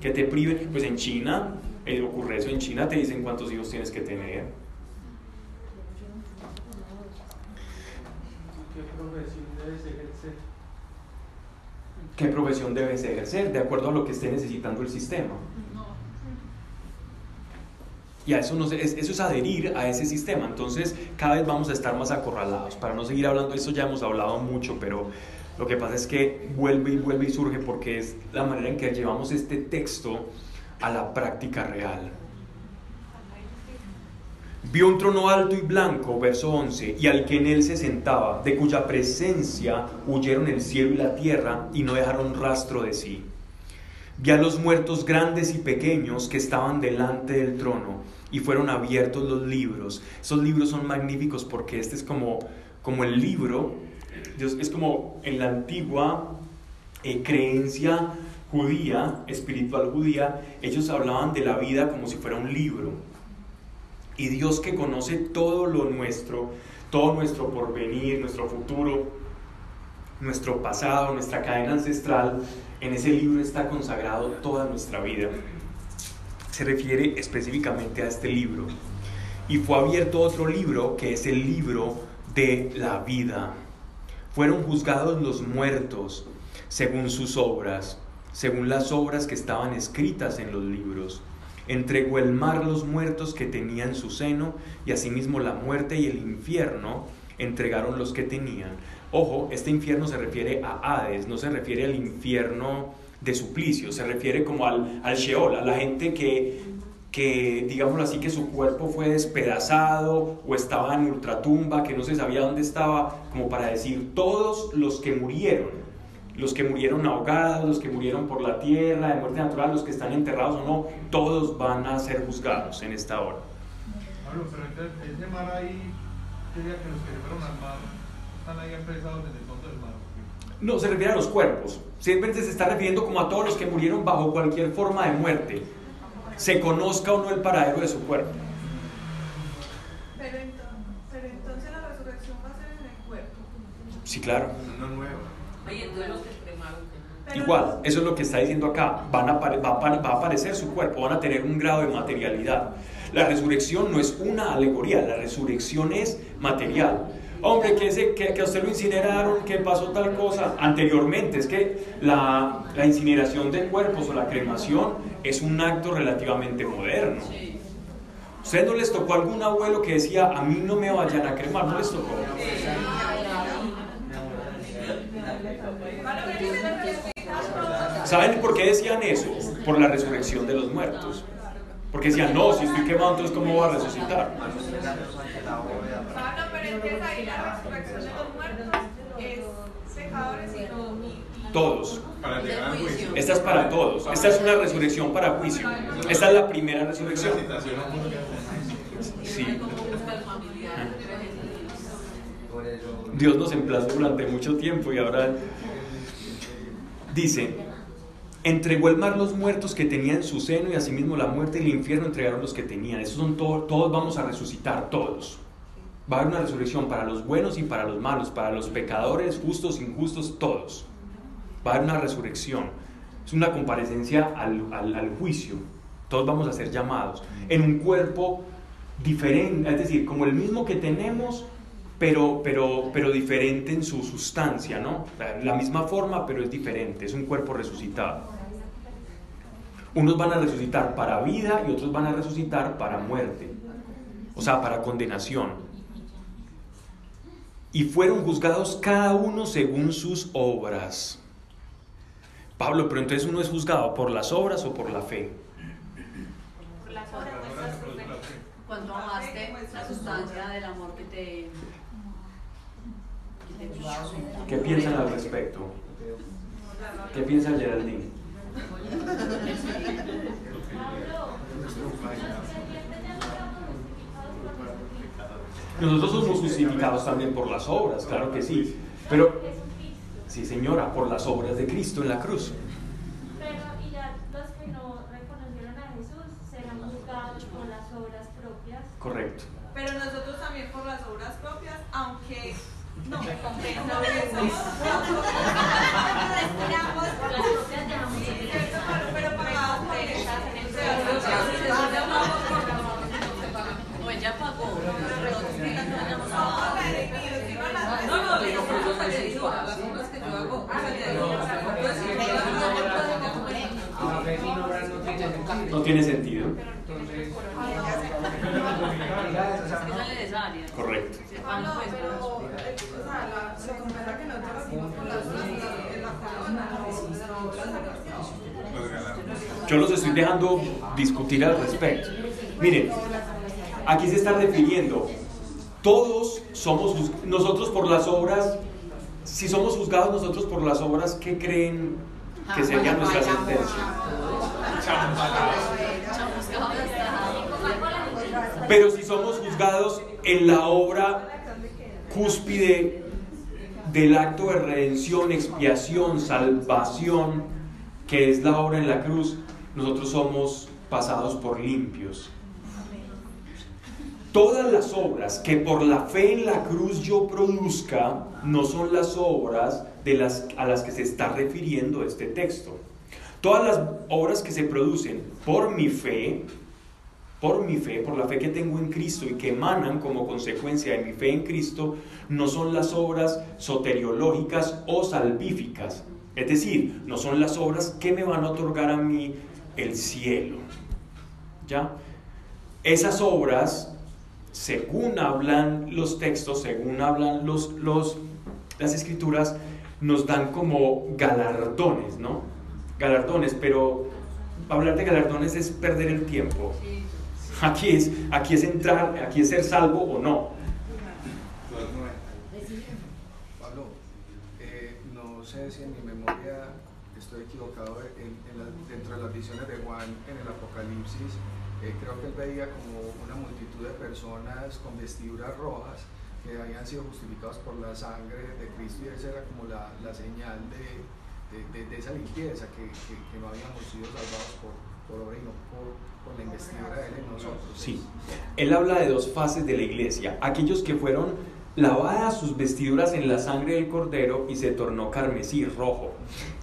Que te priven, pues en China, ocurre eso, en China te dicen cuántos hijos tienes que tener. ¿Qué profesión debes ejercer? ¿Qué profesión debes ejercer? De acuerdo a lo que esté necesitando el sistema. Y a eso, es adherir a ese sistema. Entonces, cada vez vamos a estar más acorralados. Para no seguir hablando, eso ya hemos hablado mucho, pero lo que pasa es que vuelve y vuelve y surge porque es la manera en que llevamos este texto a la práctica real. Vio un trono alto y blanco, verso 11, y al que en él se sentaba, de cuya presencia huyeron el cielo y la tierra y no dejaron rastro de sí. Vi a los muertos grandes y pequeños que estaban delante del trono y fueron abiertos los libros. Esos libros son magníficos porque este es como, como el libro, es como en la antigua eh, creencia judía, espiritual judía, ellos hablaban de la vida como si fuera un libro. Y Dios que conoce todo lo nuestro, todo nuestro porvenir, nuestro futuro, nuestro pasado, nuestra cadena ancestral, en ese libro está consagrado toda nuestra vida. Se refiere específicamente a este libro. Y fue abierto otro libro que es el libro de la vida. Fueron juzgados los muertos según sus obras, según las obras que estaban escritas en los libros. Entregó el mar los muertos que tenía en su seno, y asimismo la muerte y el infierno entregaron los que tenían. Ojo, este infierno se refiere a Hades, no se refiere al infierno de suplicio, se refiere como al, al Sheol, a la gente que, que, digámoslo así, que su cuerpo fue despedazado o estaba en ultratumba, que no se sabía dónde estaba, como para decir, todos los que murieron, los que murieron ahogados, los que murieron por la tierra, de muerte natural, los que están enterrados o no, todos van a ser juzgados en esta hora. Pablo, pero ahí, que los que fueron mar están ahí apresados en el fondo del mar. No, se refiere a los cuerpos. Siempre se está refiriendo como a todos los que murieron bajo cualquier forma de muerte, se conozca o no el paradero de su cuerpo. Pero entonces, pero entonces la resurrección va a ser en el cuerpo. Sí, claro. No nuevo. Oye, entonces los que cremaron. Pero Igual, eso es lo que está diciendo acá. Van a, va, a, va a aparecer su cuerpo, van a tener un grado de materialidad. La resurrección no es una alegoría, la resurrección es material. Hombre, que, ese, que, que a usted lo incineraron, que pasó tal cosa. Anteriormente, es que la, la incineración de cuerpos o la cremación es un acto relativamente moderno. ¿Ustedes no les tocó algún abuelo que decía, a mí no me vayan a cremar? ¿No les tocó? ¿Saben por qué decían eso? Por la resurrección de los muertos. Porque decían, no, si estoy quemado, entonces ¿cómo va a resucitar? No, pero es que ahí la resurrección de los muertos es pecadores y no. y- y- Todos. Para llegar al juicio. Esta es para todos. Esta es una resurrección para juicio. Esta es la primera resurrección. Sí. Dios nos emplazó durante mucho tiempo y ahora dice, entregó el mar los muertos que tenía en su seno y asimismo la muerte y el infierno entregaron los que tenían. Esos son todos, todos vamos a resucitar, todos. Va a haber una resurrección para los buenos y para los malos, para los pecadores, justos, injustos, todos. Va a haber una resurrección. Es una comparecencia al, juicio. Todos vamos a ser llamados en un cuerpo diferente, es decir, como el mismo que tenemos, pero, pero, pero diferente en su sustancia, ¿no? La, la misma forma, pero es diferente, es un cuerpo resucitado. Unos van a resucitar para vida y otros van a resucitar para muerte, o sea, para condenación. Y fueron juzgados cada uno según sus obras. Pablo, pero entonces uno es juzgado por las obras o por la fe. Por las horas muestras tu fe. Cuando amaste la sustancia del amor que te. que te puso. ¿Qué piensan al respecto? ¿Qué piensa Geraldine? Nosotros somos justificados también por las obras, claro que sí. Pero, sí señora, por las obras de Cristo en la cruz. Pero, y ya los que no reconocieron a Jesús serán juzgados por las obras propias. Correcto. Pero nosotros también por las obras propias, aunque no me compensa. Tiene sentido. Correcto. Que Yo los estoy dejando discutir al respecto. Miren, aquí se está refiriendo, todos somos, nosotros por las obras, si somos juzgados nosotros por las obras, ¿qué creen que sería nuestra sentencia? Pero si somos juzgados en la obra cúspide del acto de redención, expiación, salvación, que es la obra en la cruz, nosotros somos pasados por limpios. Todas las obras que por la fe en la cruz yo produzca no son las obras de las, a las que se está refiriendo este texto. Todas las obras que se producen por mi fe, por mi fe, por la fe que tengo en Cristo y que emanan como consecuencia de mi fe en Cristo, no son las obras soteriológicas o salvíficas. Es decir, no son las obras que me van a otorgar a mí el cielo. ¿Ya? Esas obras, según hablan los textos, según hablan los, los, las escrituras, nos dan como galardones, ¿no? Galardones, pero hablar de galardones es perder el tiempo. Aquí es, aquí es entrar, aquí es ser salvo o no. Pablo, eh, no sé si en mi memoria estoy equivocado dentro de las visiones de Juan en el Apocalipsis. Eh, creo que él veía como una multitud de personas con vestiduras rojas que habían sido justificados por la sangre de Cristo y esa era como la, la señal de, de, de, esa limpieza, que, que, que, no habíamos sido salvados por, por obra y no por, por la investidura de Él en nosotros. Sí, Él habla de dos fases de la iglesia, aquellos que fueron lavadas sus vestiduras en la sangre del cordero y se tornó carmesí rojo.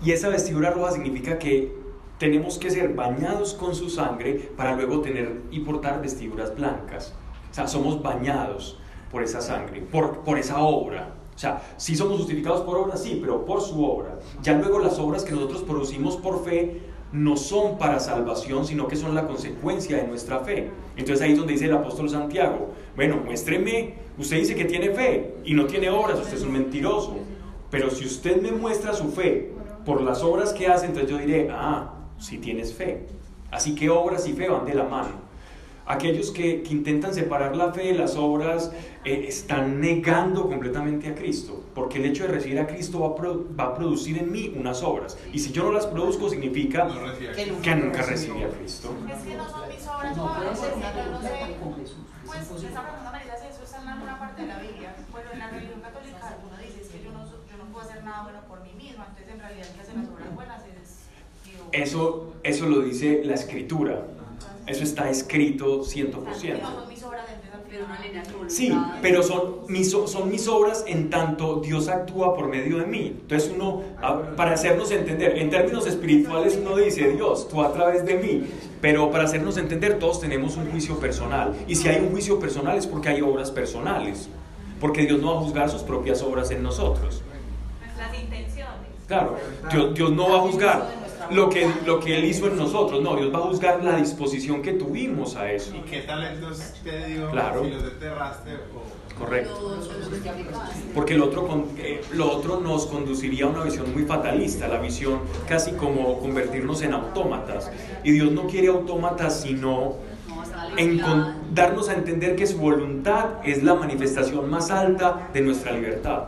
Y esa vestidura roja significa que tenemos que ser bañados con su sangre para luego tener y portar vestiduras blancas. O sea, somos bañados por esa sangre, por, por esa obra. O sea, sí somos justificados por obra, sí, pero por su obra. Ya luego las obras que nosotros producimos por fe no son para salvación, sino que son la consecuencia de nuestra fe. Entonces ahí es donde dice el apóstol Santiago, bueno, muéstreme, usted dice que tiene fe y no tiene obras, usted es un mentiroso. Pero si usted me muestra su fe por las obras que hace, entonces yo diré, ah, si tienes fe. Así que obras y fe van de la mano. Aquellos que, intentan separar la fe de las obras eh, están negando completamente a Cristo, porque el hecho de recibir a Cristo va a, producir en mí unas obras. Y si yo no las produzco, significa que, nunca recibí a Cristo. Es que no son mis obras, no, no sé, no sé. Pues esa pregunta María eso está en alguna parte de la Biblia. Bueno, en la religión católica uno dice es que yo no, yo no puedo hacer nada bueno por mí mismo, entonces en realidad que hacer las obras buenas es... Eso, eso lo dice la escritura. Eso está escrito 100%. Sí, pero son mis, son mis obras en tanto Dios actúa por medio de mí. Entonces uno, para hacernos entender, en términos espirituales uno dice, Dios, tú a través de mí. Pero para hacernos entender, todos tenemos un juicio personal. Y si hay un juicio personal es porque hay obras personales. Porque Dios no va a juzgar sus propias obras en nosotros. Las intenciones. Claro, Dios, Dios no va a juzgar lo que, lo que Él hizo en nosotros. No, Dios va a buscar la disposición que tuvimos a eso. ¿Y qué talentos te dio claro. si los enterraste? O... Correcto. Porque el otro, eh, lo otro nos conduciría a una visión muy fatalista, la visión casi como convertirnos en autómatas. Y Dios no quiere autómatas, sino en darnos a entender que su voluntad es la manifestación más alta de nuestra libertad.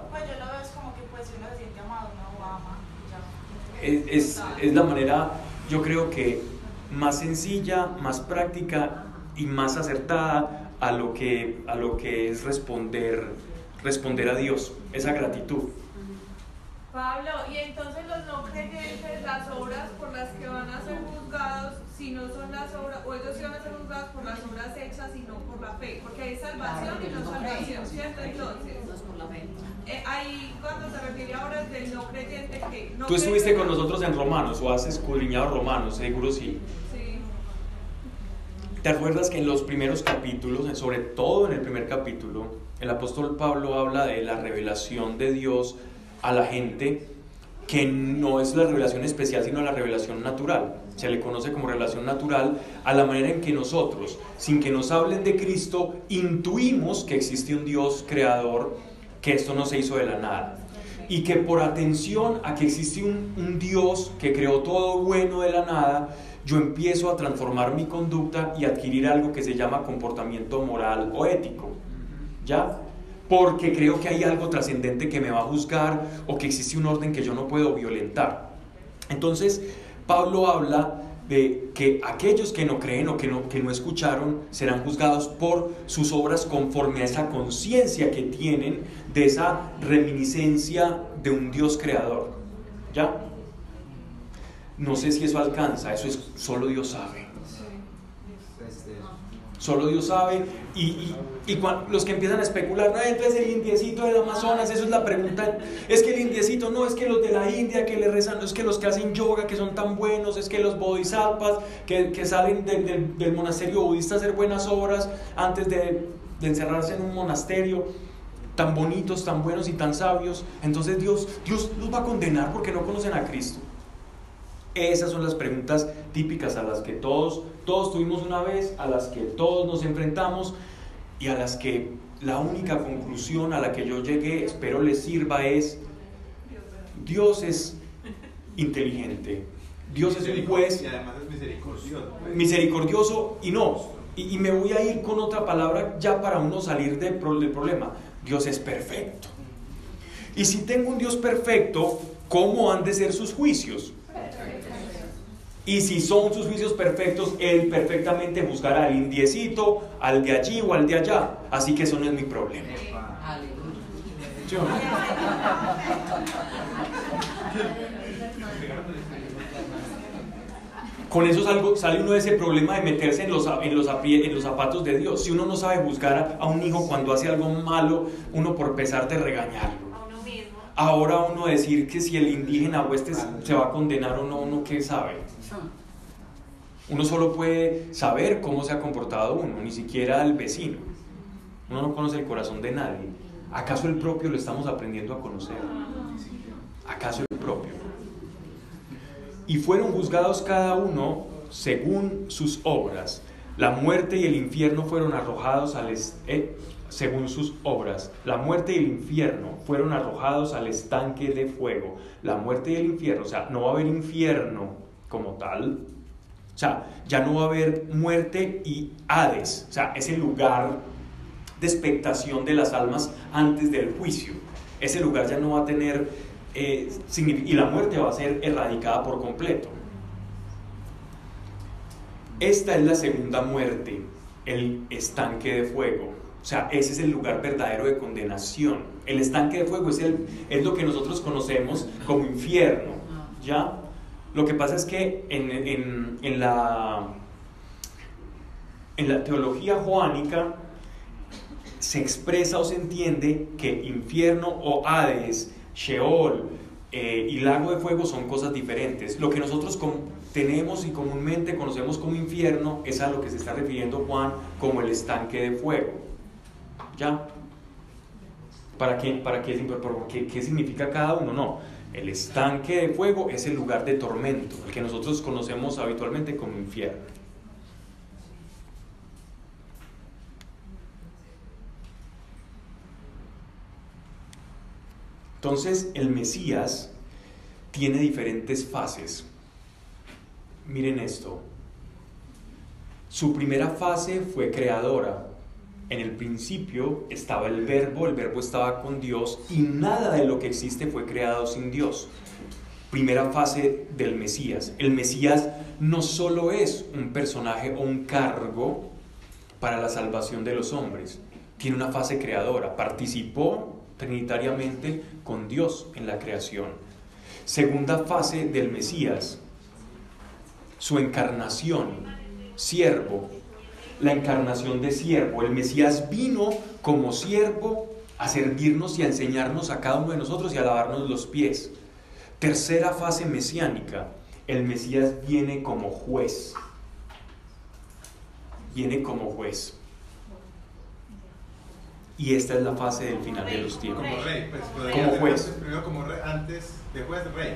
Es, es, la manera, yo creo que más sencilla, más práctica y más acertada a lo que, a lo que es responder, responder a Dios, esa gratitud. Pablo, y entonces los no creyentes, las obras por las que van a ser juzgados, si no son las obras, o ellos iban a ser juzgados por las obras hechas y no por la fe, porque hay salvación y no salvación, ¿cierto? Entonces, eh, ahí cuando se refiere a obras del no creyente que no Tú estuviste con nosotros en Romanos o has escudriñado Romanos, seguro sí. Sí. ¿Te acuerdas que en los primeros capítulos, sobre todo en el primer capítulo, el apóstol Pablo habla de la revelación de Dios a la gente que no es la revelación especial, sino la revelación natural. Se le conoce como revelación natural a la manera en que nosotros, sin que nos hablen de Cristo, intuimos que existe un Dios creador, que esto no se hizo de la nada. Y que por atención a que existe un, un Dios que creó todo bueno de la nada, yo empiezo a transformar mi conducta y adquirir algo que se llama comportamiento moral o ético. ¿Ya? porque creo que hay algo trascendente que me va a juzgar o que existe un orden que yo no puedo violentar. Entonces, Pablo habla de que aquellos que no creen o que no, que no escucharon serán juzgados por sus obras conforme a esa conciencia que tienen de esa reminiscencia de un Dios creador. ¿Ya? No sé si eso alcanza, eso es solo Dios sabe. Solo Dios sabe. Y, y, los que empiezan a especular, no, entonces el indiecito del Amazonas, eso es la pregunta. Es que el indiecito, no, es que los de la India que le rezan, es que los que hacen yoga, que son tan buenos, es que los bodhisattvas que, que salen del monasterio budista a hacer buenas obras antes de, de encerrarse en un monasterio tan bonitos, tan buenos y tan sabios. Entonces Dios, Dios los va a condenar porque no conocen a Cristo. Esas son las preguntas típicas a las que todos, todos tuvimos una vez, a las que todos nos enfrentamos y a las que la única conclusión a la que yo llegué, espero les sirva, es Dios es inteligente. Dios es un juez. Y además es misericordioso. Misericordioso y no. Y, me voy a ir con otra palabra ya para uno salir del problema. Dios es perfecto. Y si tengo un Dios perfecto, ¿cómo han de ser sus juicios? Y si son sus juicios perfectos, Él perfectamente buscará al indiecito, al de allí o al de allá. Así que eso no es mi problema. (laughs) Con eso sale uno de ese problema de meterse en los, en, los, en los zapatos de Dios. Si uno no sabe buscar a un hijo cuando hace algo malo, uno por pesar de regañarlo. Ahora uno decir que si el indígena o este se va a condenar o no, uno qué sabe. Uno solo puede saber cómo se ha comportado uno, ni siquiera el vecino. Uno no conoce el corazón de nadie. ¿Acaso el propio lo estamos aprendiendo a conocer? ¿Acaso el propio? Y fueron juzgados cada uno según sus obras. La muerte y el infierno fueron arrojados al eh, según sus obras. La muerte y el infierno fueron arrojados al estanque de fuego. La muerte y el infierno, o sea, no va a haber infierno como tal, o sea, ya no va a haber muerte y Hades, o sea, ese lugar de expectación de las almas antes del juicio. Ese lugar ya no va a tener, eh, y la muerte va a ser erradicada por completo. Esta es la segunda muerte, el estanque de fuego. O sea, ese es el lugar verdadero de condenación. El estanque de fuego es, el, es lo que nosotros conocemos como infierno. ¿Ya? Lo que pasa es que en, la, en la teología joánica se expresa o se entiende que infierno o Hades, Sheol eh, y lago de fuego son cosas diferentes. Lo que nosotros tenemos y comúnmente conocemos como infierno es a lo que se está refiriendo Juan como el estanque de fuego. ¿Ya? ¿Para qué, para qué, qué, qué significa cada uno? No. El estanque de fuego es el lugar de tormento, el que nosotros conocemos habitualmente como infierno. Entonces el Mesías tiene diferentes fases. Miren esto. Su primera fase fue creadora, en el principio estaba el verbo, el verbo estaba con Dios y nada de lo que existe fue creado sin Dios. Primera fase del Mesías. El Mesías no solo es un personaje o un cargo para la salvación de los hombres, tiene una fase creadora, participó trinitariamente con Dios en la creación. Segunda fase del Mesías. su encarnación, siervo, la encarnación de siervo. El Mesías vino como siervo a servirnos y a enseñarnos a cada uno de nosotros y a lavarnos los pies. Tercera fase mesiánica, el Mesías viene como juez. Viene como juez. Y esta es la fase del final de los tiempos. Como rey, pues, como juez. Primero como rey, antes de juez, rey.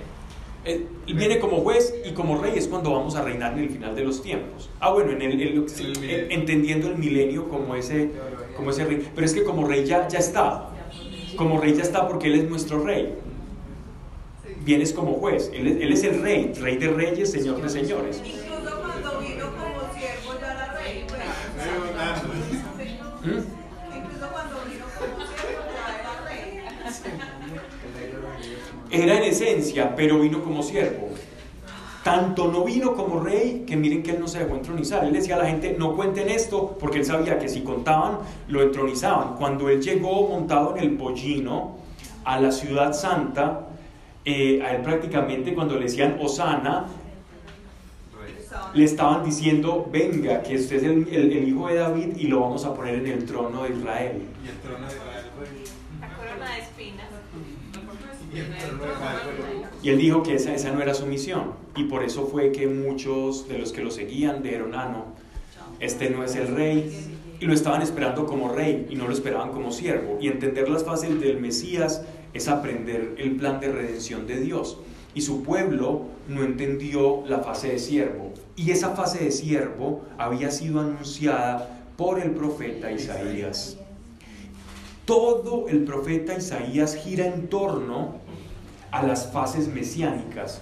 Él viene como juez y como rey es cuando vamos a reinar en el final de los tiempos. Ah, bueno, en el, el, entendiendo el milenio como ese, como ese rey. Pero es que como rey ya, ya está. Como rey ya está porque Él es nuestro rey. Vienes como juez. Él, él es el rey, rey de reyes, señor de señores. Incluso cuando vino como siervo ya era rey. Pues. ¿Mm? Era en esencia, pero vino como siervo. Tanto no vino como rey que miren que él no se dejó entronizar. Él decía a la gente, no cuenten esto, porque él sabía que si contaban, lo entronizaban. Cuando él llegó montado en el pollino a la ciudad santa, eh, a él prácticamente cuando le decían Osana, le estaban diciendo, venga, que usted es el, hijo de David y lo vamos a poner en el trono de Israel. Y el trono de Israel Y él dijo que esa, esa no era su misión. Y por eso fue que muchos de los que lo seguían dijeron, ah, no, este no es el rey. Y lo estaban esperando como rey y no lo esperaban como siervo. Y entender las fases del Mesías es aprender el plan de redención de Dios. Y su pueblo no entendió la fase de siervo. Y esa fase de siervo había sido anunciada por el profeta Isaías. Todo el profeta Isaías gira en torno a las fases mesiánicas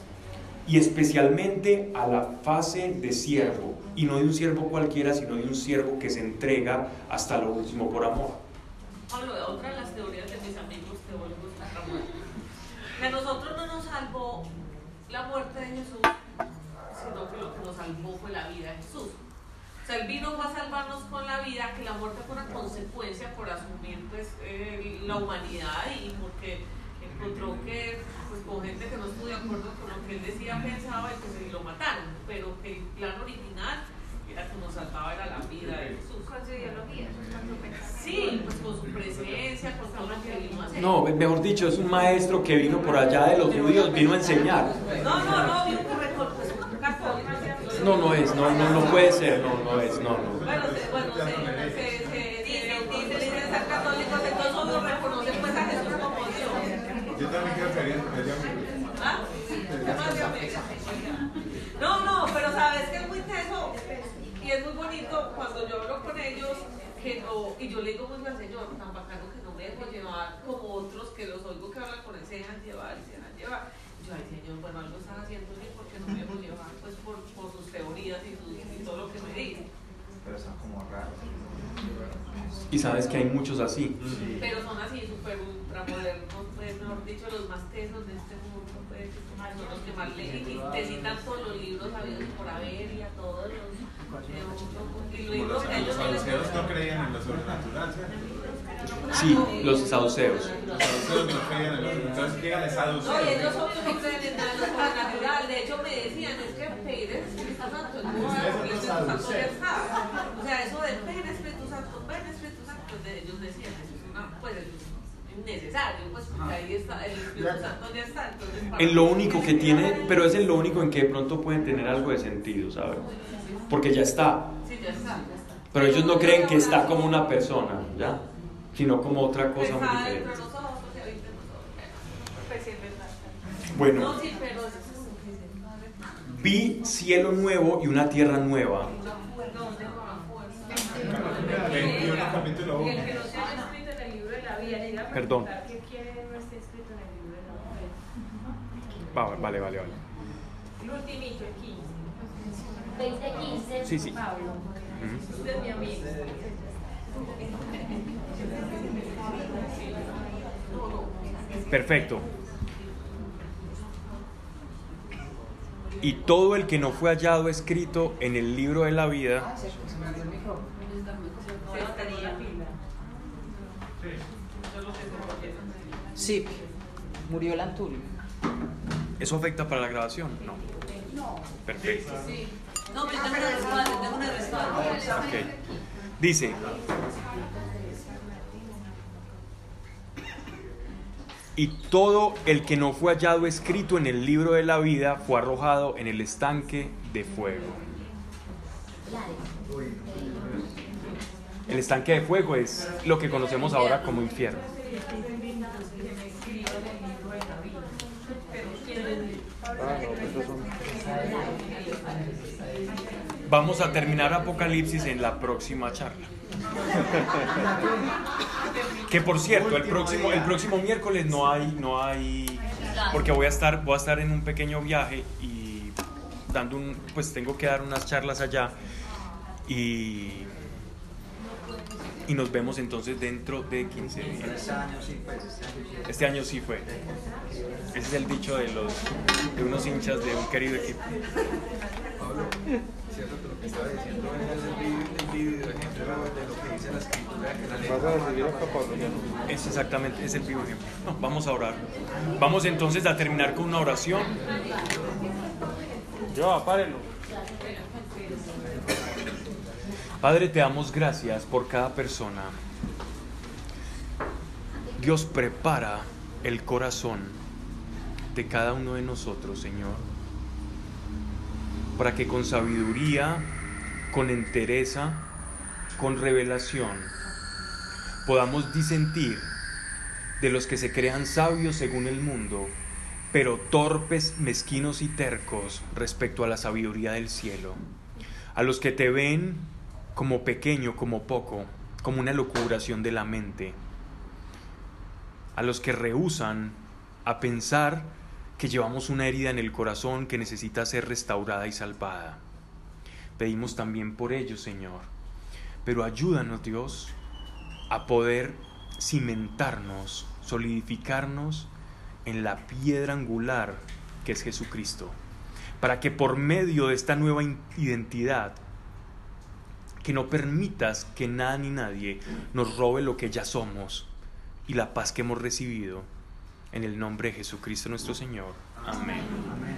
y especialmente a la fase de siervo, y no de un siervo cualquiera, sino de un siervo que se entrega hasta lo último por amor. Pablo, otra de las teorías de mis amigos teólogos. Que a nosotros no nos salvó la muerte de Jesús, sino que lo que nos salvó fue la vida de Jesús. O sea, él vino a salvarnos con la vida, que la muerte fue una consecuencia por asumir pues, eh, la humanidad y porque encontró que pues, con gente que no estuvo de acuerdo con lo que él decía, pensaba y que se lo mataron, pero que el plan original era que nos salvaba era la vida de Jesús. Con su ideología, Sí, pues con su presencia, con todo lo que vino a hacer. No, mejor dicho, es un maestro que vino por allá de los judíos, vino a enseñar. No, no, no, vino por pues. No, no es, no, no, no puede ser, no, no es, no, no. Bueno, se, bueno, reconocen pues a Jesús como Dios. Yo también ¿Ah? No, no, pero sabes que es muy teso y es muy bonito cuando yo hablo con ellos que no, y yo le digo mucho al Señor, tan bacano que no me dejo llevar como otros que los oigo que hablan con él, se dejan llevar y se dejan llevar. yo, ay Señor, bueno, algo están haciendo bien porque no me dejo llevar pues por, por sus teorías y, sus, y todo lo que me dicen. Pero son como raros. Y sabes que hay muchos así. Pero son así, súper ultramodernos, pues, mejor dicho, los más tesos de este mundo, pues, son los que más leen y te citan todos los libros habidos por haber y a todos los. y los, los saduceos no creían en lo sobrenatural, Sí, los saduceos. Los saduceos no creían en lo Entonces llegan los saduceos. No, ellos obvio no creen en nada sobrenatural. De hecho, me decían, es que pedir el Espíritu Santo es muy el Espíritu Santo ya está. O sea, eso de ven Espíritu Santo, ven Espíritu Santo, pues ellos decían, eso es una, pues es necesario, pues porque ahí está, el Espíritu Santo ya está. Entonces, en lo único que tiene, pero es en lo único en que de pronto pueden tener algo de sentido, ¿sabes? Porque ya está. Sí, ya está. Pero ellos no creen que está como una persona, ¿ya? Sino como otra cosa muy diferente. Bueno, vi cielo nuevo y una tierra nueva. Perdón. (laughs) Vale, vale, vale. vale. El ultimito, el 15. 2015. Sí, sí. Pablo. Usted es mi amigo. Perfecto. Y todo el que no fue hallado escrito en el libro de la vida. Sí, murió el Anturio. ¿Eso afecta para la grabación? No. No. Perfecto. No, pero tengo una respaldo, tengo una respaldo. Ok. Dice, y todo el que no fue hallado escrito en el libro de la vida fue arrojado en el estanque de fuego. El estanque de fuego es lo que conocemos ahora como infierno. Vamos a terminar Apocalipsis en la próxima charla. Que por cierto, el próximo, el próximo miércoles no hay, no hay, porque voy a estar, voy a estar en un pequeño viaje y dando un, pues tengo que dar unas charlas allá y y nos vemos entonces dentro de 15 días. Este año sí fue. Ese es el dicho de los de unos hinchas de un querido equipo. Pablo, cierto lo que estaba diciendo es el vídeo ejemplo de lo que dice la escritura la. Es exactamente, es el vivo ejemplo. No, vamos a orar. Vamos entonces a terminar con una oración. Yo, apárenlo. Padre, te damos gracias por cada persona. Dios prepara el corazón de cada uno de nosotros, Señor, para que con sabiduría, con entereza, con revelación, podamos disentir de los que se crean sabios según el mundo, pero torpes, mezquinos y tercos respecto a la sabiduría del cielo. A los que te ven como pequeño, como poco, como una locuración de la mente. A los que rehusan a pensar que llevamos una herida en el corazón que necesita ser restaurada y salvada. Pedimos también por ellos, Señor. Pero ayúdanos, Dios, a poder cimentarnos, solidificarnos en la piedra angular que es Jesucristo, para que por medio de esta nueva identidad que no permitas que nada ni nadie nos robe lo que ya somos y la paz que hemos recibido. En el nombre de Jesucristo nuestro Señor. Amén. Amén.